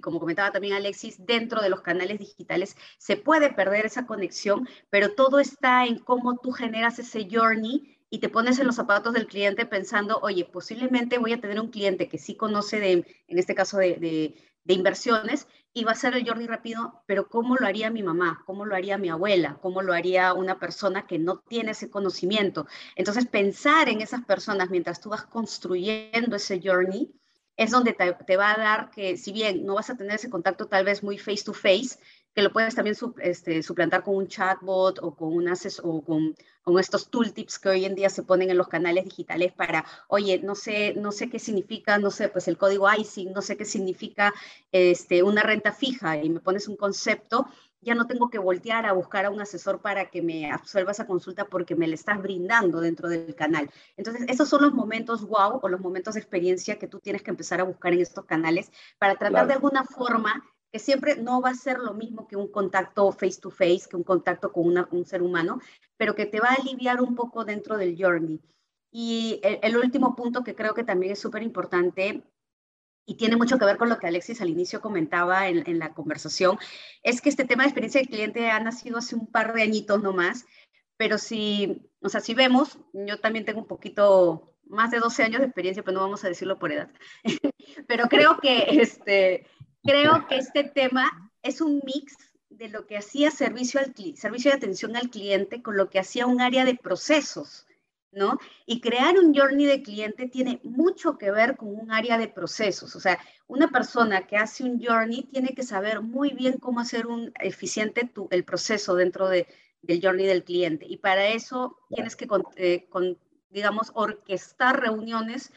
como comentaba también Alexis, dentro de los canales digitales se puede perder esa conexión, pero todo está en cómo tú generas ese journey y te pones en los zapatos del cliente pensando, oye, posiblemente voy a tener un cliente que sí conoce de, en este caso de, de, de inversiones, y va a ser el journey rápido, pero ¿cómo lo haría mi mamá? ¿Cómo lo haría mi abuela? ¿Cómo lo haría una persona que no tiene ese conocimiento? Entonces, pensar en esas personas mientras tú vas construyendo ese journey, es donde te, va a dar que, si bien no vas a tener ese contacto tal vez muy face to face, que lo puedes también este, suplantar con un chatbot o con, un o con, con, estos tooltips que hoy en día se ponen en los canales digitales para, oye, no sé, no sé qué significa, no sé, pues el código ICING, no sé qué significa este, una renta fija y me pones un concepto ya no tengo que voltear a buscar a un asesor para que me absuelva esa consulta porque me la estás brindando dentro del canal. Entonces, esos son los momentos wow o los momentos de experiencia que tú tienes que empezar a buscar en estos canales para tratar de alguna forma que siempre no va a ser lo mismo que un contacto face to face, que un contacto con un ser humano, pero que te va a aliviar un poco dentro del journey. Y el último punto que creo que también es súper importante y tiene mucho que ver con lo que Alexis al inicio comentaba en, la conversación, es que este tema de experiencia del cliente ha nacido hace un par de añitos nomás, pero si, o sea, si vemos, yo también tengo un poquito más de 12 años de experiencia, pero no vamos a decirlo por edad, pero creo que, este, creo que este tema es un mix de lo que hacía servicio, al, servicio de atención al cliente con lo que hacía un área de procesos. ¿No? Y crear un journey de cliente tiene mucho que ver con un área de procesos. O sea, una persona que hace un journey tiene que saber muy bien cómo hacer un eficiente el proceso dentro de, del journey del cliente. Y para eso tienes que, eh, digamos, orquestar reuniones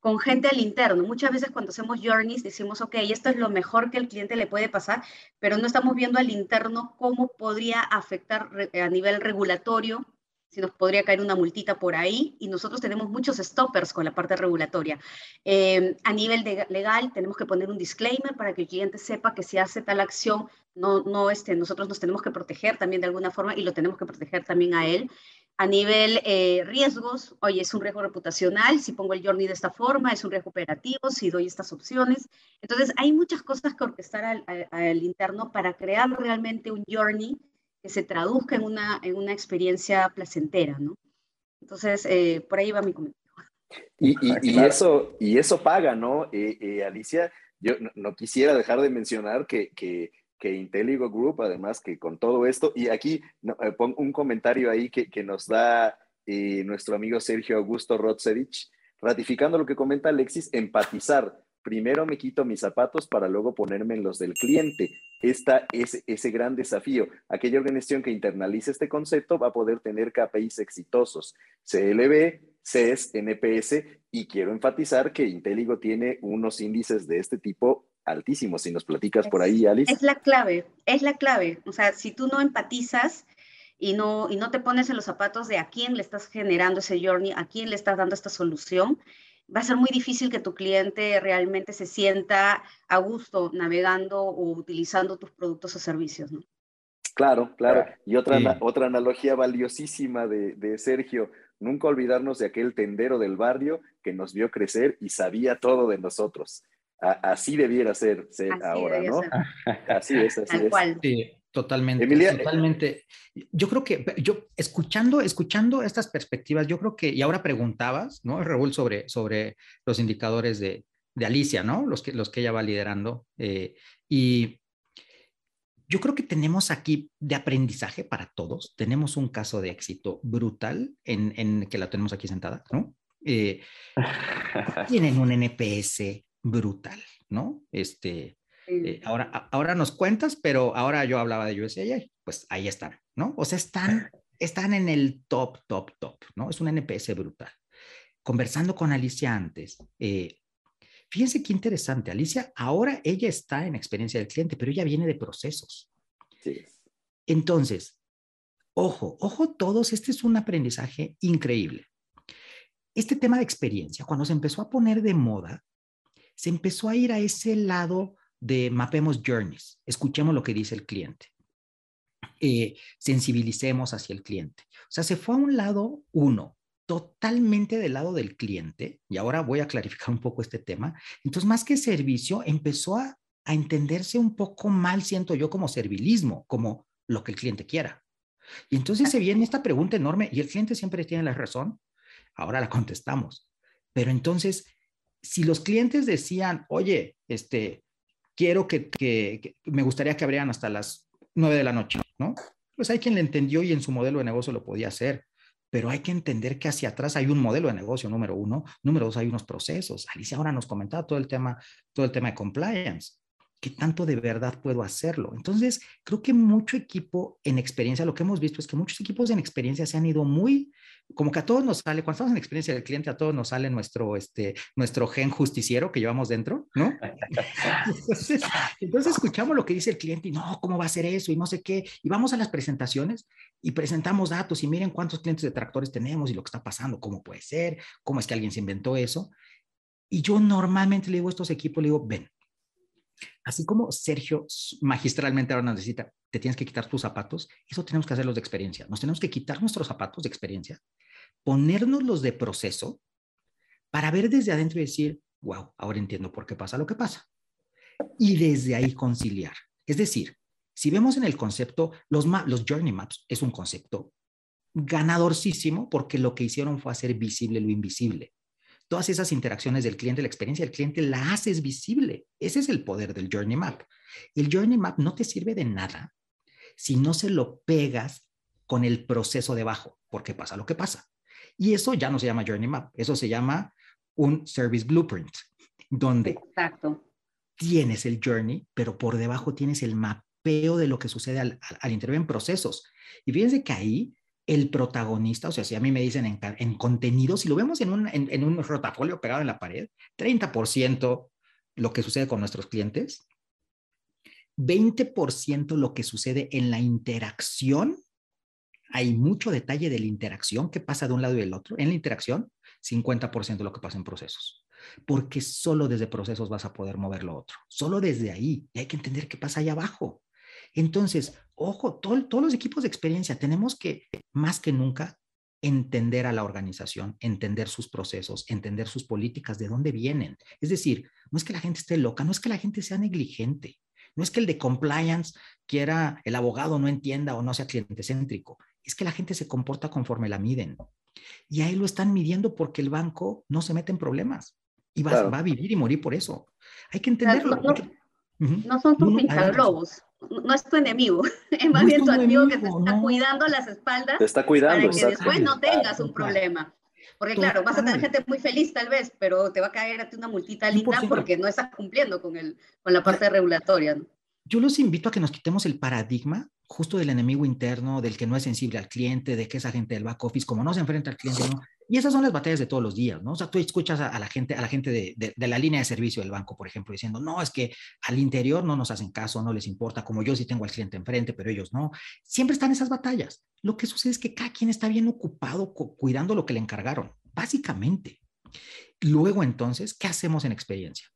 con gente al interno. Muchas veces cuando hacemos journeys decimos, ok, esto es lo mejor que el cliente le puede pasar, pero no estamos viendo al interno cómo podría afectar a nivel regulatorio si nos podría caer una multita por ahí, y nosotros tenemos muchos stoppers con la parte regulatoria. Eh, a nivel de legal, tenemos que poner un disclaimer para que el cliente sepa que si hace tal acción, no, no este, nosotros nos tenemos que proteger también de alguna forma y lo tenemos que proteger también a él. A nivel eh, riesgos, oye, es un riesgo reputacional, si pongo el journey de esta forma, es un riesgo operativo, si doy estas opciones. Entonces, hay muchas cosas que orquestar al, al interno para crear realmente un journey que se traduzca en una, en una experiencia placentera, ¿no? Entonces, eh, por ahí va mi comentario. Y, y, eso, y eso paga, ¿no? Eh, eh, Alicia, yo no, quisiera dejar de mencionar que, que, que, Inteligo Group, además que con todo esto, y aquí pongo un comentario ahí que, que nos da nuestro amigo Sergio Augusto Rotzevich, ratificando lo que comenta Alexis, empatizar primero me quito mis zapatos para luego ponerme en los del cliente. Esta es ese gran desafío. Aquella organización que internalice este concepto va a poder tener KPIs exitosos, CLB, CES, NPS, y quiero enfatizar que Inteligo tiene unos índices de este tipo altísimos. Si nos platicas por ahí, Alice. Es la clave, es la clave. O sea, si tú no empatizas, y no, y no te pones en los zapatos de a quién le estás generando ese journey, a quién le estás dando esta solución, va a ser muy difícil que tu cliente realmente se sienta a gusto navegando o utilizando tus productos o servicios, ¿no? Claro, claro. Y otra, otra analogía valiosísima de, de, Sergio, nunca olvidarnos de aquel tendero del barrio que nos vio crecer y sabía todo de nosotros. así debiera ser, ahora, ¿no? Así es, así es. Sí, totalmente. Emilia, totalmente. Yo creo que, yo escuchando, escuchando estas perspectivas, yo creo que, y ahora preguntabas, ¿no, Raúl, sobre, sobre los indicadores de, de Alicia, ¿no? Los que, los que ella va liderando. Eh, y yo creo que tenemos aquí de aprendizaje para todos. Tenemos un caso de éxito brutal en, en que la tenemos aquí sentada, ¿no? Eh, tienen un NPS brutal, ¿no? Este, eh, ahora, ahora nos cuentas, pero ahora yo hablaba de USAA, pues ahí están, ¿no? O sea, están, están en el top, top, top, ¿no? Es un NPS brutal. Conversando con Alicia antes, eh, Fíjense qué interesante, Alicia, ahora ella está en experiencia del cliente, pero ella viene de procesos. Sí. Entonces, ojo, ojo todos, este es un aprendizaje increíble. Este tema de experiencia, cuando se empezó a poner de moda, se empezó a ir a ese lado de mapemos journeys, escuchemos lo que dice el cliente, eh, sensibilicemos hacia el cliente. O sea, se fue a un lado, uno, totalmente del lado del cliente, y ahora voy a clarificar un poco este tema, entonces más que servicio, empezó a, entenderse un poco mal, siento yo, como servilismo, como lo que el cliente quiera. Y entonces se viene esta pregunta enorme, y el cliente siempre tiene la razón, ahora la contestamos. Pero entonces, si los clientes decían, oye, este, quiero que, que me gustaría que abrieran hasta las nueve de la noche, ¿no? Pues hay quien le entendió y en su modelo de negocio lo podía hacer pero hay que entender que hacia atrás hay un modelo de negocio, número uno. Número dos, hay unos procesos. Alicia ahora nos comentaba todo el tema, todo el tema de compliance. ¿Qué tanto de verdad puedo hacerlo? Entonces, creo que mucho equipo en experiencia, lo que hemos visto es que muchos equipos en experiencia se han ido muy, como que a todos nos sale, cuando estamos en experiencia del cliente, a todos nos sale nuestro, este, nuestro gen justiciero que llevamos dentro, ¿no? entonces, entonces, escuchamos lo que dice el cliente y no, ¿cómo va a ser eso? Y no sé qué. Y vamos a las presentaciones y presentamos datos y miren cuántos clientes de tractores tenemos y lo que está pasando, cómo puede ser, cómo es que alguien se inventó eso. Y yo normalmente le digo a estos equipos, le digo, ven, Así como Sergio magistralmente ahora nos necesita, te tienes que quitar tus zapatos, eso tenemos que hacerlos de experiencia. Nos tenemos que quitar nuestros zapatos de experiencia, ponernos los de proceso para ver desde adentro y decir, wow, ahora entiendo por qué pasa lo que pasa. Y desde ahí conciliar. Es decir, si vemos en el concepto, los, los journey maps es un concepto ganadorcísimo porque lo que hicieron fue hacer visible lo invisible todas esas interacciones del cliente, la experiencia del cliente, la haces visible. Ese es el poder del Journey Map. El Journey Map no te sirve de nada si no se lo pegas con el proceso debajo, porque pasa lo que pasa. Y eso ya no se llama Journey Map, eso se llama un Service Blueprint, donde Exacto. tienes el Journey, pero por debajo tienes el mapeo de lo que sucede al, al, en procesos. Y fíjense que ahí el protagonista, o sea, si a mí me dicen en, en contenido, si lo vemos en un, en, un rotafolio pegado en la pared, 30% lo que sucede con nuestros clientes, 20% lo que sucede en la interacción, hay mucho detalle de la interacción que pasa de un lado y del otro, en la interacción, 50% lo que pasa en procesos, porque solo desde procesos vas a poder mover lo otro, solo desde ahí, y hay que entender qué pasa ahí abajo. Entonces, ojo, todos los equipos de experiencia tenemos que, más que nunca, entender a la organización, entender sus procesos, entender sus políticas, de dónde vienen. Es decir, no es que la gente esté loca, no es que la gente sea negligente, no es que el de compliance quiera, el abogado no entienda o no sea cliente céntrico, es que la gente se comporta conforme la miden. Y ahí lo están midiendo porque el banco no se mete en problemas y va, a vivir y morir por eso. Hay que entenderlo. No, son tus pinchaglobos no es tu enemigo, es más bien tu amigo que te está cuidando las espaldas. Te está cuidando. Para que después no tengas un problema. Porque claro, vas a tener gente muy feliz tal vez, pero te va a caer a ti una multita linda porque no estás cumpliendo con, el, con la parte regulatoria. Yo los invito a que nos quitemos el paradigma justo del enemigo interno, del que no es sensible al cliente, de que esa gente del back office, como no se enfrenta al cliente, ¿no? Y esas son las batallas de todos los días, ¿no? O sea, tú escuchas a, la gente, a la gente de, de, la línea de servicio del banco, por ejemplo, diciendo, no, es que al interior no nos hacen caso, no les importa, como yo sí tengo al cliente enfrente, pero ellos no. Siempre están esas batallas. Lo que sucede es que cada quien está bien ocupado cuidando lo que le encargaron, básicamente. Luego entonces, ¿qué hacemos en experiencia?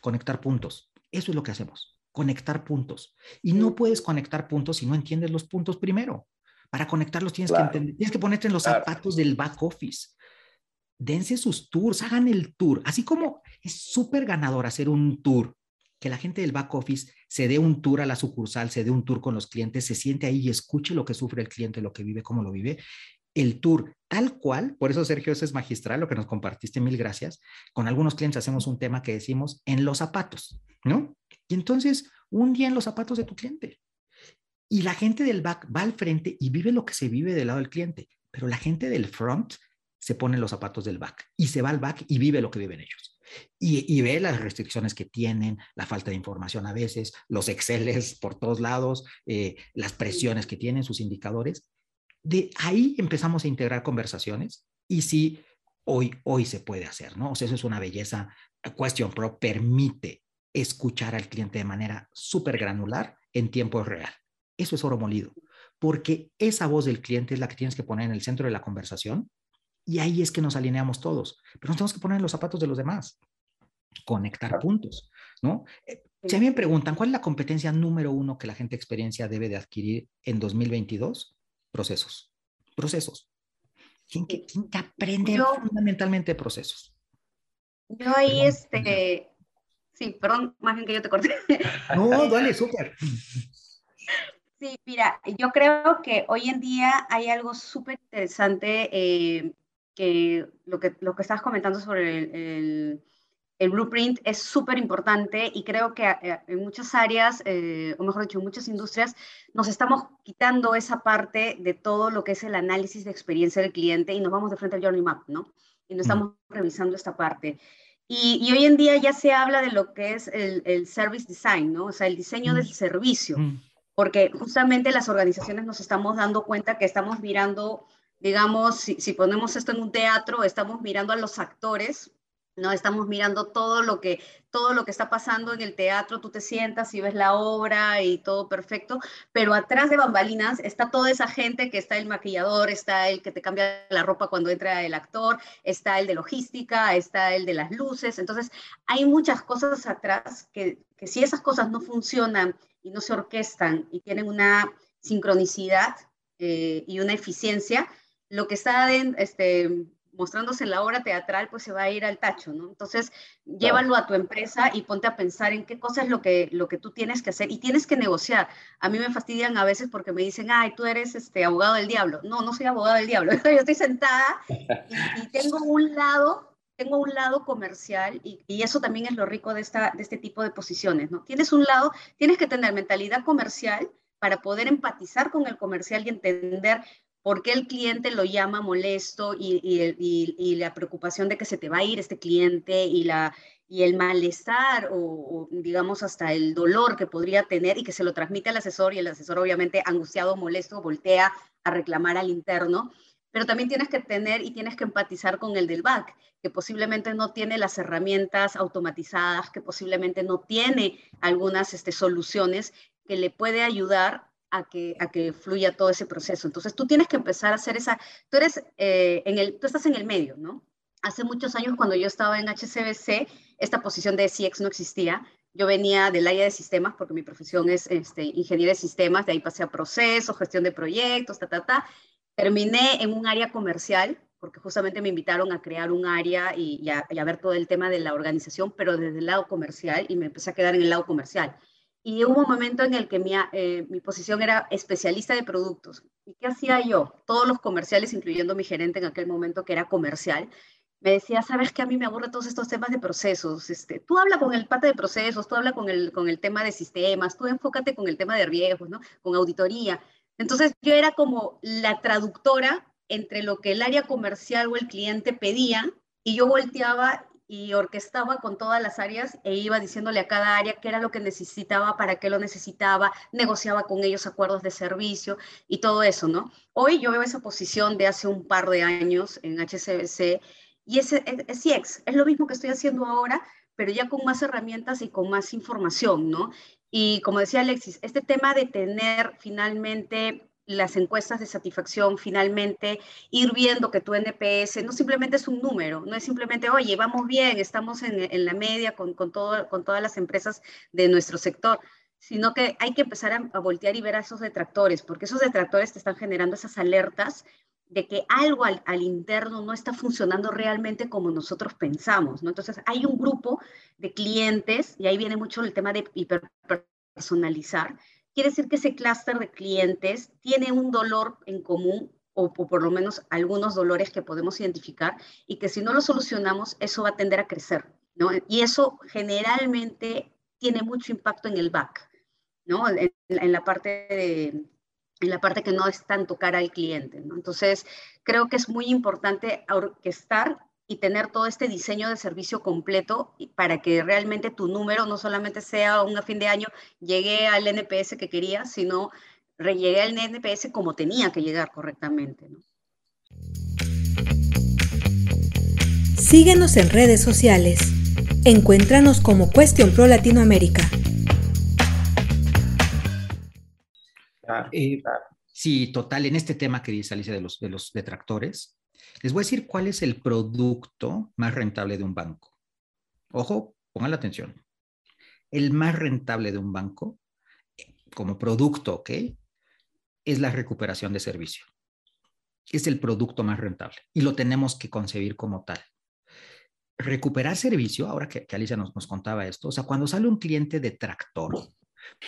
Conectar puntos. Eso es lo que hacemos, conectar puntos. Y no puedes conectar puntos si no entiendes los puntos primero. Para conectarlos tienes que entender, tienes que ponerte en los zapatos del back office. Dense sus tours, hagan el tour. Así como es súper ganador hacer un tour, que la gente del back office se dé un tour a la sucursal, se dé un tour con los clientes, se siente ahí y escuche lo que sufre el cliente, lo que vive, cómo lo vive. El tour tal cual, por eso Sergio, eso es magistral, lo que nos compartiste, mil gracias. Con algunos clientes hacemos un tema que decimos en los zapatos, ¿no? Y entonces, un día en los zapatos de tu cliente. Y la gente del back va al frente y vive lo que se vive del lado del cliente, pero la gente del front se pone los zapatos del back y se va al back y vive lo que viven ellos. Y, ve las restricciones que tienen, la falta de información a veces, los Exceles por todos lados, eh, las presiones que tienen, sus indicadores. De ahí empezamos a integrar conversaciones y sí, hoy, hoy se puede hacer, ¿no? O sea, eso es una belleza. Question Pro permite escuchar al cliente de manera súper granular en tiempo real. Eso es oro molido, porque esa voz del cliente es la que tienes que poner en el centro de la conversación y ahí es que nos alineamos todos, pero nos tenemos que poner en los zapatos de los demás, conectar puntos, ¿no? Eh, si a mí me preguntan, ¿cuál es la competencia número uno que la gente de experiencia debe de adquirir en 2022? Procesos, procesos. Tienen que, que aprender fundamentalmente procesos. Yo ahí, este, sí, perdón, más bien que yo te corté. No, dale, súper. Sí, mira, yo creo que hoy en día hay algo súper interesante eh, que lo, que lo que estabas comentando sobre el, el, blueprint es súper importante y creo que eh, en muchas áreas, eh, o mejor dicho, en muchas industrias, nos estamos quitando esa parte de todo lo que es el análisis de experiencia del cliente y nos vamos de frente al Journey Map, ¿no? Y no estamos revisando esta parte. Y, y, hoy en día ya se habla de lo que es el, el service design, ¿no? O sea, el diseño del servicio, porque justamente las organizaciones nos estamos dando cuenta que estamos mirando digamos, si, ponemos esto en un teatro, estamos mirando a los actores, ¿no? Estamos mirando todo lo que todo lo que está pasando en el teatro, tú te sientas y ves la obra y todo perfecto, pero atrás de bambalinas está toda esa gente que está el maquillador, está el que te cambia la ropa cuando entra el actor, está el de logística, está el de las luces, entonces hay muchas cosas atrás que, que si esas cosas no funcionan y no se orquestan y tienen una sincronicidad eh, y una eficiencia, lo que está este, mostrándose en la obra teatral, pues se va a ir al tacho, ¿no? Entonces, llévalo a tu empresa y ponte a pensar en qué cosa es lo que, lo que tú tienes que hacer y tienes que negociar. A mí me fastidian a veces porque me dicen, ay, tú eres este, abogado del diablo. No, no soy abogado del diablo. Yo estoy sentada y, tengo un lado tengo un lado comercial y, y, eso también es lo rico de, esta, de este tipo de posiciones, ¿no? Tienes un lado, tienes que tener mentalidad comercial para poder empatizar con el comercial y entender por qué el cliente lo llama molesto y, la preocupación de que se te va a ir este cliente y, el malestar o, digamos hasta el dolor que podría tener y que se lo transmite al asesor y el asesor obviamente angustiado, molesto, voltea a reclamar al interno. Pero también tienes que tener y tienes que empatizar con el del back, que posiblemente no tiene las herramientas automatizadas, que posiblemente no tiene algunas este, soluciones que le puede ayudar a que, a que fluya todo ese proceso. Entonces tú tienes que empezar a hacer esa, tú eres eh, en el, tú estás en el medio, ¿no? Hace muchos años cuando yo estaba en HCBC, esta posición de CX no existía. Yo venía del área de sistemas porque mi profesión es este, de sistemas, de ahí pasé a procesos, gestión de proyectos, ta, ta, ta. Terminé en un área comercial porque justamente me invitaron a crear un área y, y, y a ver todo el tema de la organización, pero desde el lado comercial y me empecé a quedar en el lado comercial y hubo un momento en el que mi, eh, mi, posición era especialista de productos. ¿Y qué hacía yo? Todos los comerciales, incluyendo mi gerente en aquel momento que era comercial, me decía, sabes que a mí me aburre todos estos temas de procesos. Este, tú habla con el pata de procesos, tú habla con el, con el tema de sistemas, tú enfócate con el tema de riesgos, ¿no? con auditoría. Entonces yo era como la traductora entre lo que el área comercial o el cliente pedía y yo volteaba y orquestaba con todas las áreas e iba diciéndole a cada área qué era lo que necesitaba, para qué lo necesitaba, negociaba con ellos acuerdos de servicio y todo eso, ¿no? Hoy yo veo esa posición de hace un par de años en HCBC y es, es, CX, es lo mismo que estoy haciendo ahora, pero ya con más herramientas y con más información, ¿no? Y como decía Alexis, este tema de tener finalmente las encuestas de satisfacción, finalmente ir viendo que tu NPS no simplemente es un número, no es simplemente, oye, vamos bien, estamos en, la media con, todo, con todas las empresas de nuestro sector, sino que hay que empezar a, voltear y ver a esos detractores, porque esos detractores te están generando esas alertas de que algo al, interno no está funcionando realmente como nosotros pensamos, ¿no? Entonces, hay un grupo de clientes, y ahí viene mucho el tema de hiperpersonalizar, quiere decir que ese clúster de clientes tiene un dolor en común o, por lo menos algunos dolores que podemos identificar y que si no lo solucionamos, eso va a tender a crecer, ¿no? Y eso generalmente tiene mucho impacto en el back, ¿no? En, la parte de, en la parte que no es tanto cara al cliente, ¿no? Entonces, creo que es muy importante orquestar y tener todo este diseño de servicio completo para que realmente tu número no solamente sea un a fin de año, llegué al NPS que quería, sino llegué al NPS como tenía que llegar correctamente. Síguenos en redes sociales. Encuéntranos como Cuestión Pro Latinoamérica. Eh, sí, total, en este tema que dice Alicia de los, de los detractores, les voy a decir cuál es el producto más rentable de un banco. Ojo, pongan la atención. El más rentable de un banco, como producto, ¿ok? Es la recuperación de servicio. Es el producto más rentable y lo tenemos que concebir como tal. Recuperar servicio, ahora que, Alicia nos, nos contaba esto, o sea, cuando sale un cliente detractor,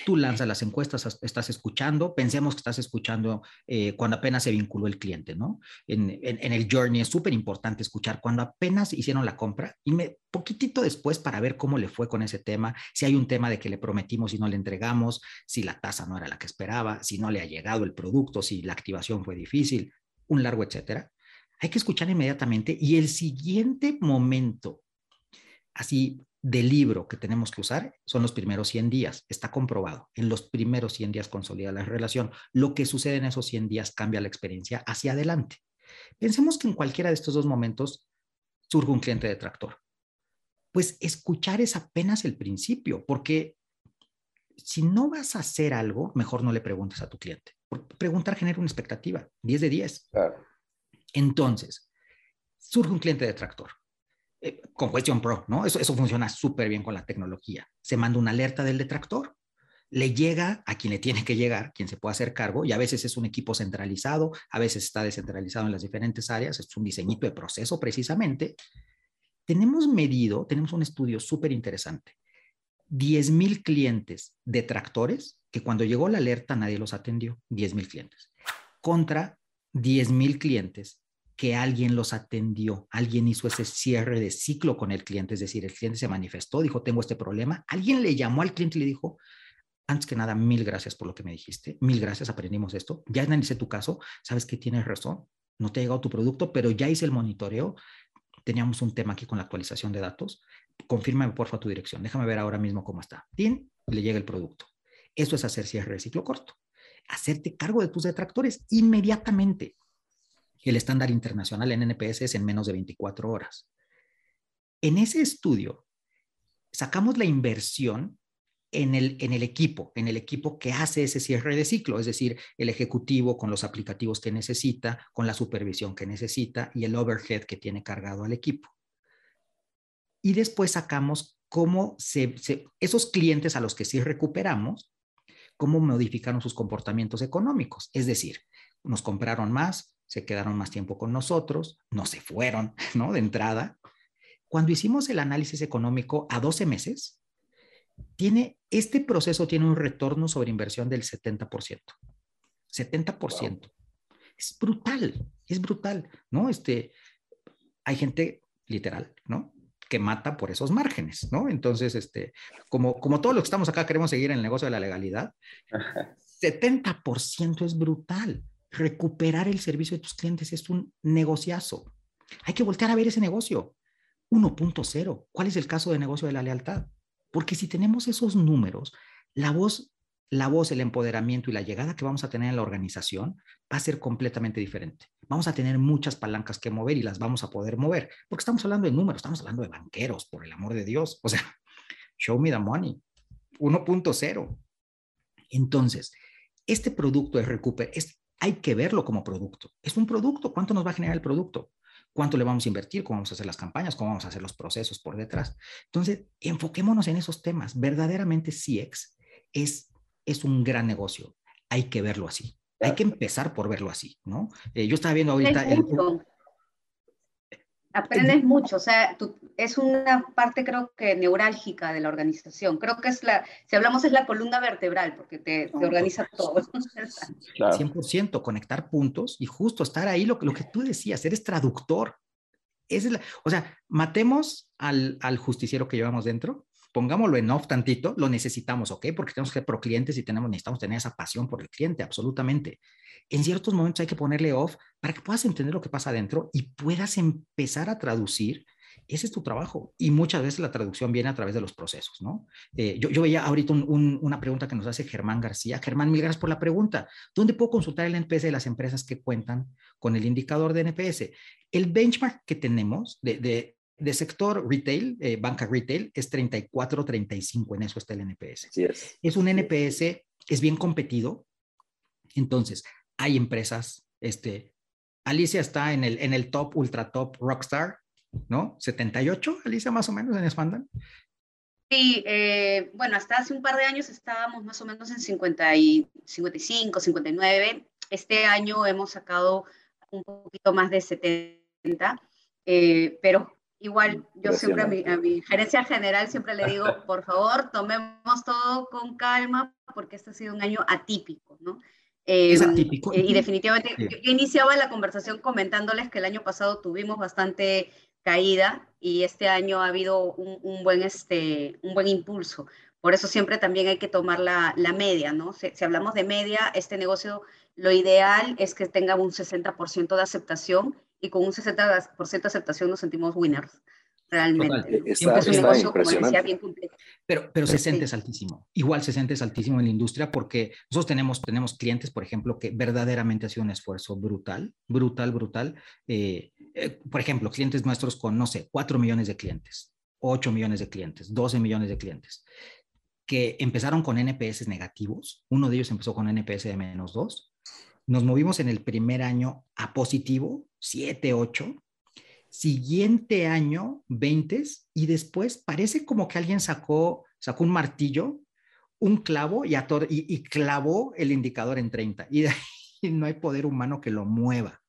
Tú lanzas las encuestas, estás escuchando, pensemos que estás escuchando eh, cuando apenas se vinculó el cliente, ¿no? En, el journey es súper importante escuchar cuando apenas hicieron la compra y me, poquitito después para ver cómo le fue con ese tema, si hay un tema de que le prometimos y no le entregamos, si la tasa no era la que esperaba, si no le ha llegado el producto, si la activación fue difícil, un largo etcétera. Hay que escuchar inmediatamente y el siguiente momento, así del libro que tenemos que usar son los primeros 100 días. Está comprobado. En los primeros 100 días consolida la relación. Lo que sucede en esos 100 días cambia la experiencia hacia adelante. Pensemos que en cualquiera de estos dos momentos surge un cliente detractor. Pues escuchar es apenas el principio, porque si no vas a hacer algo, mejor no le preguntes a tu cliente. Preguntar genera una expectativa, 10 de 10. Entonces, surge un cliente detractor eh, con Question Pro, ¿no? Eso, eso funciona súper bien con la tecnología. Se manda una alerta del detractor, le llega a quien le tiene que llegar, quien se puede hacer cargo, y a veces es un equipo centralizado, a veces está descentralizado en las diferentes áreas, es un diseñito de proceso precisamente. Tenemos medido, tenemos un estudio súper interesante, 10.000 clientes detractores que cuando llegó la alerta nadie los atendió, 10.000 clientes, contra 10.000 clientes que alguien los atendió, alguien hizo ese cierre de ciclo con el cliente, es decir, el cliente se manifestó, dijo, tengo este problema, alguien le llamó al cliente y le dijo, antes que nada, mil gracias por lo que me dijiste, mil gracias, aprendimos esto, ya analicé tu caso, sabes que tienes razón, no te ha llegado tu producto, pero ya hice el monitoreo, teníamos un tema aquí con la actualización de datos, confírmame porfa tu dirección, déjame ver ahora mismo cómo está, tin, le llega el producto. Eso es hacer cierre de ciclo corto, hacerte cargo de tus detractores inmediatamente el estándar internacional en NPS es en menos de 24 horas. En ese estudio, sacamos la inversión en el, en el equipo, en el equipo que hace ese cierre de ciclo, es decir, el ejecutivo con los aplicativos que necesita, con la supervisión que necesita y el overhead que tiene cargado al equipo. Y después sacamos cómo se, esos clientes a los que sí recuperamos, cómo modificaron sus comportamientos económicos. Es decir, nos compraron más, se quedaron más tiempo con nosotros, no se fueron, ¿no? De entrada. Cuando hicimos el análisis económico a 12 meses, tiene, este proceso tiene un retorno sobre inversión del 70%. 70%. Es brutal, es brutal, ¿no? Este, hay gente literal, ¿no? que mata por esos márgenes, ¿no? Entonces, este, como, como todos los que estamos acá queremos seguir en el negocio de la legalidad, 70% es brutal recuperar el servicio de tus clientes es un negociazo. Hay que voltear a ver ese negocio. 1.0. ¿Cuál es el caso de negocio de la lealtad? Porque si tenemos esos números, la voz, la voz, el empoderamiento y la llegada que vamos a tener en la organización va a ser completamente diferente. Vamos a tener muchas palancas que mover y las vamos a poder mover, porque estamos hablando de números, estamos hablando de banqueros, por el amor de Dios. O sea, show me the money. 1.0. Entonces, este producto de recuperación, hay que verlo como producto. Es un producto, ¿cuánto nos va a generar el producto? ¿Cuánto le vamos a invertir? ¿Cómo vamos a hacer las campañas? ¿Cómo vamos a hacer los procesos por detrás? Entonces, enfoquémonos en esos temas. Verdaderamente CX es, es un gran negocio. Hay que verlo así. Hay que empezar por verlo así, ¿no? Eh, yo estaba viendo ahorita... El, Aprendes mucho, o sea, es una parte creo que neurálgica de la organización. Creo que es la, si hablamos es la columna vertebral, porque te, organiza todo. 100%, conectar puntos y justo estar ahí, lo, lo que tú decías, eres traductor. Es o sea, matemos al, al justiciero que llevamos dentro pongámoslo en off tantito, lo necesitamos, ¿ok? Porque tenemos que ser pro clientes y tenemos, necesitamos tener esa pasión por el cliente, absolutamente. En ciertos momentos hay que ponerle off para que puedas entender lo que pasa adentro y puedas empezar a traducir. Ese es tu trabajo. Y muchas veces la traducción viene a través de los procesos, ¿no? Eh, yo, yo, veía ahorita una pregunta que nos hace Germán García. Germán, mil gracias por la pregunta. ¿Dónde puedo consultar el NPS de las empresas que cuentan con el indicador de NPS? El benchmark que tenemos de, de de sector retail, eh, banca retail, es 34-35, en eso está el NPS. es. es. un NPS, es bien competido. Entonces, hay empresas, este, Alicia está en el, en el top, ultra top, rockstar, ¿no? 78, Alicia, más o menos, en Spandan. Sí, eh, bueno, hasta hace un par de años estábamos más o menos en 50 y 55, 59. Este año hemos sacado un poquito más de 70, eh, pero Igual, yo siempre a mi, gerencia general siempre le digo, por favor, tomemos todo con calma porque este ha sido un año atípico, ¿no? es em, atípico. y definitivamente, yo, iniciaba la conversación comentándoles que el año pasado tuvimos bastante caída y este año ha habido un, buen, este, un buen impulso. Por eso siempre también hay que tomar la, la media, ¿no? Si, si, hablamos de media, este negocio, lo ideal es que tenga un 60% de aceptación y con un 60% de aceptación nos sentimos winners. Realmente. Está, es un negocio, como decía, bien. Pero, pero 60 es altísimo. Igual 60 es altísimo en la industria porque nosotros tenemos, tenemos clientes, por ejemplo, que verdaderamente ha sido un esfuerzo brutal, brutal, brutal. Eh, eh, por ejemplo, clientes nuestros con, no sé, 4 millones de clientes, 8 millones de clientes, 12 millones de clientes, que empezaron con NPS negativos. Uno de ellos empezó con NPS de menos 2 nos movimos en el primer año a positivo, 7, 8. Siguiente año, 20 y después parece como que alguien sacó, sacó un martillo, un clavo y, y, clavó el indicador en 30. Y, y no hay poder humano que lo mueva.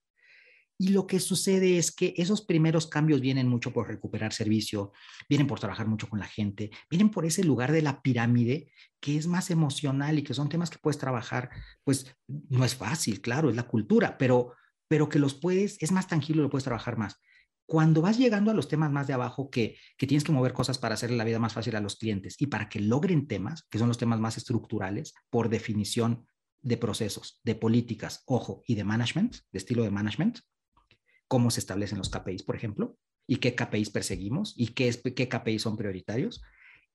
Y lo que sucede es que esos primeros cambios vienen mucho por recuperar servicio, vienen por trabajar mucho con la gente, vienen por ese lugar de la pirámide que es más emocional y que son temas que puedes trabajar, pues no es fácil, claro, es la cultura, pero, pero que los puedes, es más tangible, lo puedes trabajar más. Cuando vas llegando a los temas más de abajo, que, que tienes que mover cosas para hacerle la vida más fácil a los clientes y para que logren temas, que son los temas más estructurales, por definición de procesos, de políticas, ojo, y de management, de estilo de management, cómo se establecen los KPIs, por ejemplo, y qué KPIs perseguimos y qué, qué KPIs son prioritarios.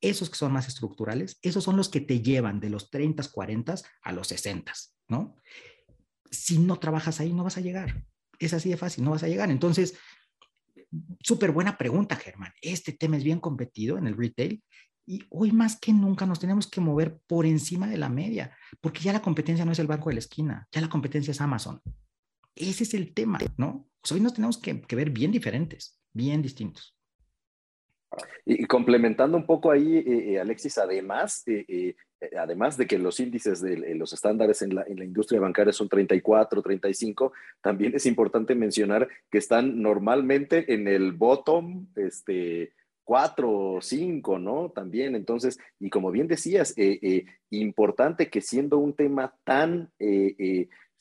Esos que son más estructurales, esos son los que te llevan de los 30, 40 a los 60, ¿no? Si no trabajas ahí, no vas a llegar. Es así de fácil, no vas a llegar. Entonces, súper buena pregunta, Germán. Este tema es bien competido en el retail y hoy más que nunca nos tenemos que mover por encima de la media, porque ya la competencia no es el banco de la esquina, ya la competencia es Amazon. Ese es el tema, ¿no? Hoy nos tenemos que, ver bien diferentes, bien distintos. Y, complementando un poco ahí, eh, eh, Alexis, además, eh, además de que los índices de los estándares en la, industria bancaria son 34, 35, también es importante mencionar que están normalmente en el bottom, este, 4 o 5, ¿no? También, entonces, y como bien decías, importante que siendo un tema tan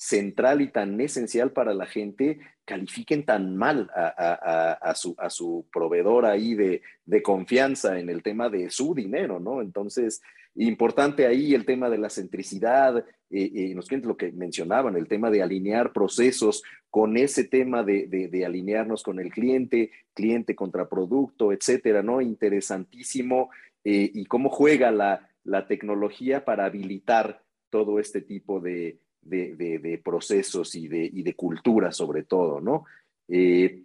central y tan esencial para la gente, califiquen tan mal a, su, a su, proveedor ahí de, confianza en el tema de su dinero, ¿no? Entonces, importante ahí el tema de la centricidad, eh, eh, los clientes lo que mencionaban, el tema de alinear procesos con ese tema de, alinearnos con el cliente, cliente contra producto, etcétera, ¿no? Interesantísimo eh, y cómo juega la, la tecnología para habilitar todo este tipo de, de, procesos y de, cultura sobre todo, ¿no? Eh,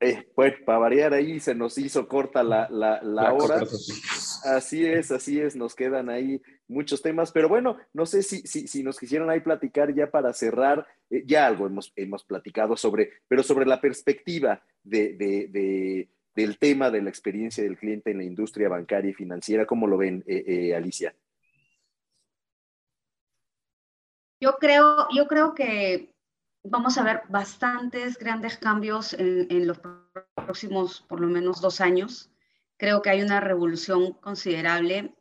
Eh, pues para variar ahí se nos hizo corta la, la, hora. Así es, así es, nos quedan ahí muchos temas, pero bueno, no sé si, si, si nos quisieran ahí platicar ya para cerrar, eh, ya algo hemos, hemos platicado sobre, pero sobre la perspectiva de, de, del tema de la experiencia del cliente en la industria bancaria y financiera, ¿cómo lo ven, eh, Alicia? Yo creo, yo creo que vamos a ver bastantes grandes cambios en, los próximos, por lo menos, dos años. Creo que hay una revolución considerable.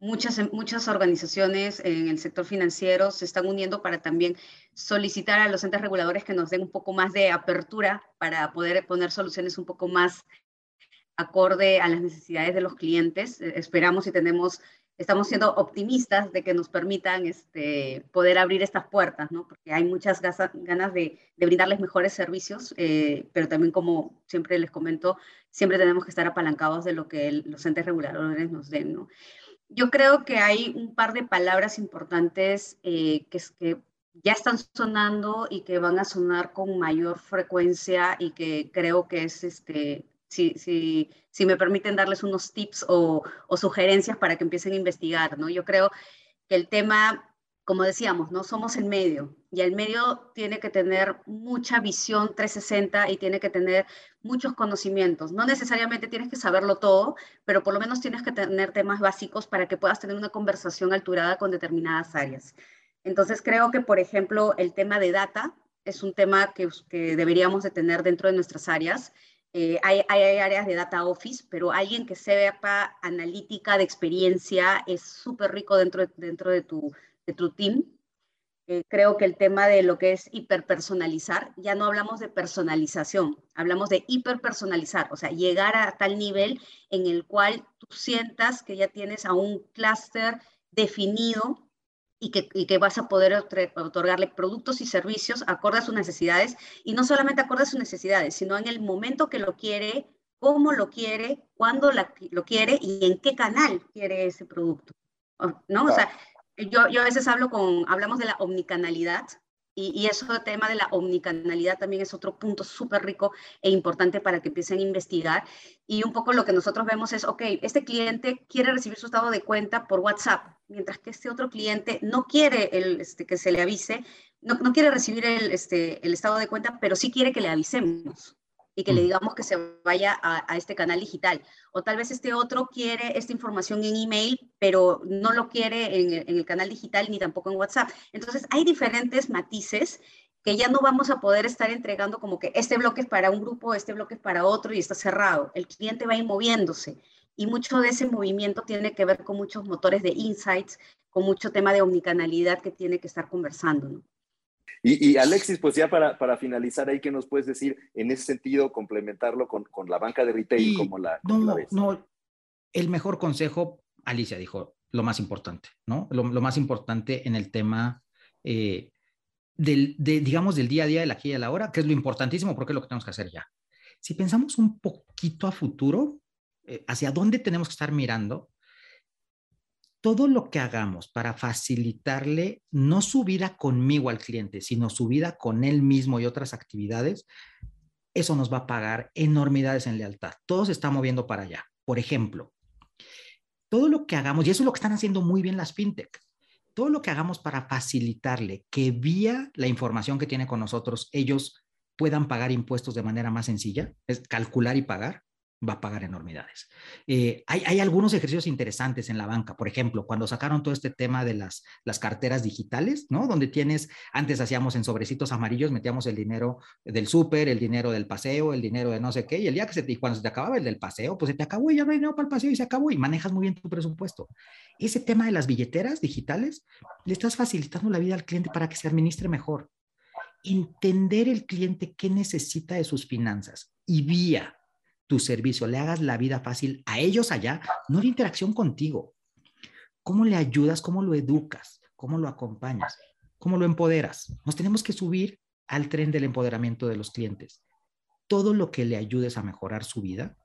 Muchas, muchas organizaciones en el sector financiero se están uniendo para también solicitar a los entes reguladores que nos den un poco más de apertura para poder poner soluciones un poco más acorde a las necesidades de los clientes. Esperamos y tenemos estamos siendo optimistas de que nos permitan este, poder abrir estas puertas, ¿no? Porque hay muchas ganas de, brindarles mejores servicios, eh, pero también como siempre les comento, siempre tenemos que estar apalancados de lo que los entes reguladores nos den, ¿no? Yo creo que hay un par de palabras importantes eh, que, que ya están sonando y que van a sonar con mayor frecuencia y que creo que es este, si, si, si me permiten darles unos tips o, sugerencias para que empiecen a investigar, ¿no? Yo creo que el tema, como decíamos, ¿no? Somos el medio y el medio tiene que tener mucha visión 360 y tiene que tener muchos conocimientos. No necesariamente tienes que saberlo todo, pero por lo menos tienes que tener temas básicos para que puedas tener una conversación alturada con determinadas áreas. Entonces creo que, por ejemplo, el tema de data es un tema que, que deberíamos de tener dentro de nuestras áreas eh, hay, áreas de data office, pero alguien que sepa analítica de experiencia es súper rico dentro, dentro de, tu, de tu team. Eh, creo que el tema de lo que es hiperpersonalizar, ya no hablamos de personalización, hablamos de hiperpersonalizar, o sea, llegar a tal nivel en el cual tú sientas que ya tienes a un clúster definido y que, vas a poder otorgarle productos y servicios acorde a sus necesidades, y no solamente acorde a sus necesidades, sino en el momento que lo quiere, cómo lo quiere, cuándo lo quiere y en qué canal quiere ese producto. ¿No? O sea, yo, yo a veces hablo con, hablamos de la omnicanalidad, y, eso tema de la omnicanalidad también es otro punto súper rico e importante para que empiecen a investigar. Y un poco lo que nosotros vemos es, ok, este cliente quiere recibir su estado de cuenta por WhatsApp, mientras que este otro cliente no quiere el, este, que se le avise, no, no quiere recibir el, este, el estado de cuenta, pero sí quiere que le avisemos y que le mm. digamos que se vaya a, este canal digital. O tal vez este otro quiere esta información en email, pero no lo quiere en, el canal digital ni tampoco en WhatsApp. Entonces, hay diferentes matices que ya no vamos a poder estar entregando como que este bloque es para un grupo, este bloque es para otro y está cerrado. El cliente va a ir moviéndose y mucho de ese movimiento tiene que ver con muchos motores de insights, con mucho tema de omnicanalidad que tiene que estar conversando. ¿no? Y, Alexis, pues ya para, para, finalizar ahí, ¿qué nos puedes decir en ese sentido, complementarlo con, con la banca de retail como la, no, No, el mejor consejo, Alicia dijo, lo más importante, ¿no? Lo, lo más importante en el tema eh, del, de, digamos, del día a día, de la aquí y de la hora, que es lo importantísimo porque es lo que tenemos que hacer ya. Si pensamos un poquito a futuro, eh, hacia dónde tenemos que estar mirando, todo lo que hagamos para facilitarle no su vida conmigo al cliente, sino su vida con él mismo y otras actividades, eso nos va a pagar enormidades en lealtad. Todo se está moviendo para allá. Por ejemplo, todo lo que hagamos, y eso es lo que están haciendo muy bien las fintech, todo lo que hagamos para facilitarle que vía la información que tiene con nosotros, ellos puedan pagar impuestos de manera más sencilla, es calcular y pagar, va a pagar enormidades. Eh, hay, algunos ejercicios interesantes en la banca, por ejemplo, cuando sacaron todo este tema de las, las carteras digitales, ¿no? Donde tienes, antes hacíamos en sobrecitos amarillos, metíamos el dinero del súper, el dinero del paseo, el dinero de no sé qué, y el día que se te, cuando se te acababa el del paseo, pues se te acabó y ya no hay dinero para el paseo y se acabó y manejas muy bien tu presupuesto. Ese tema de las billeteras digitales, le estás facilitando la vida al cliente para que se administre mejor. Entender el cliente qué necesita de sus finanzas y vía tu servicio, le hagas la vida fácil a ellos allá, no de interacción contigo. ¿Cómo le ayudas? ¿Cómo lo educas? ¿Cómo lo acompañas? ¿Cómo lo empoderas? Nos tenemos que subir al tren del empoderamiento de los clientes. Todo lo que le ayudes a mejorar su vida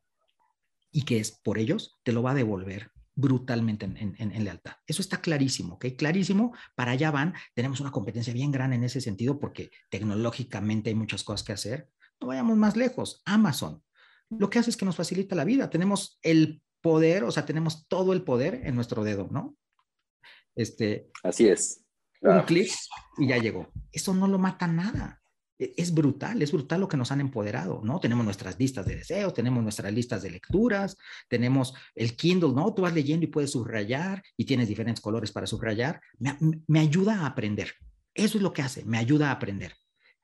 y que es por ellos, te lo va a devolver brutalmente en, lealtad. Eso está clarísimo, ¿ok? Clarísimo, para allá van. Tenemos una competencia bien grande en ese sentido porque tecnológicamente hay muchas cosas que hacer, No vayamos más lejos. Amazon. Lo que hace es que nos facilita la vida. Tenemos el poder, o sea, tenemos todo el poder en nuestro dedo, ¿no? Este, Así es. Un clic y ya llegó. Eso no lo mata nada. E, es brutal, es brutal lo que nos han empoderado, ¿no? Tenemos nuestras listas de deseos, tenemos nuestras listas de lecturas, tenemos el Kindle, ¿no? Tú vas leyendo y puedes subrayar y tienes diferentes colores para subrayar. Me, me ayuda a aprender. Eso es lo que hace, me ayuda a aprender.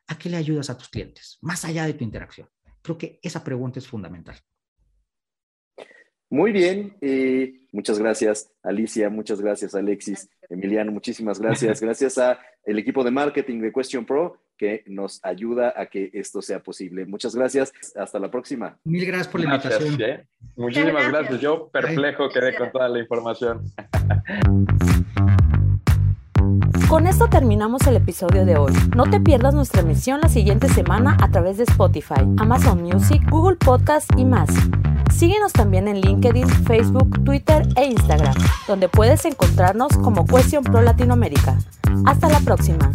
¿A qué le ayudas a tus clientes? Más allá de tu interacción. Creo que esa pregunta es fundamental. Muy bien, eh, muchas gracias Alicia, muchas gracias Alexis, Emiliano, muchísimas gracias. Gracias a el equipo de marketing de Question Pro que nos ayuda a que esto sea posible. Muchas gracias, hasta la próxima. Mil gracias por la invitación. ¿eh? Muchísimas gracias. yo perplejo quedé con toda la información. Con esto terminamos el episodio de hoy. No te pierdas nuestra emisión la siguiente semana a través de Spotify, Amazon Music, Google Podcast y más. Síguenos también en LinkedIn, Facebook, Twitter e Instagram, donde puedes encontrarnos como Question Pro Latinoamérica. Hasta la próxima.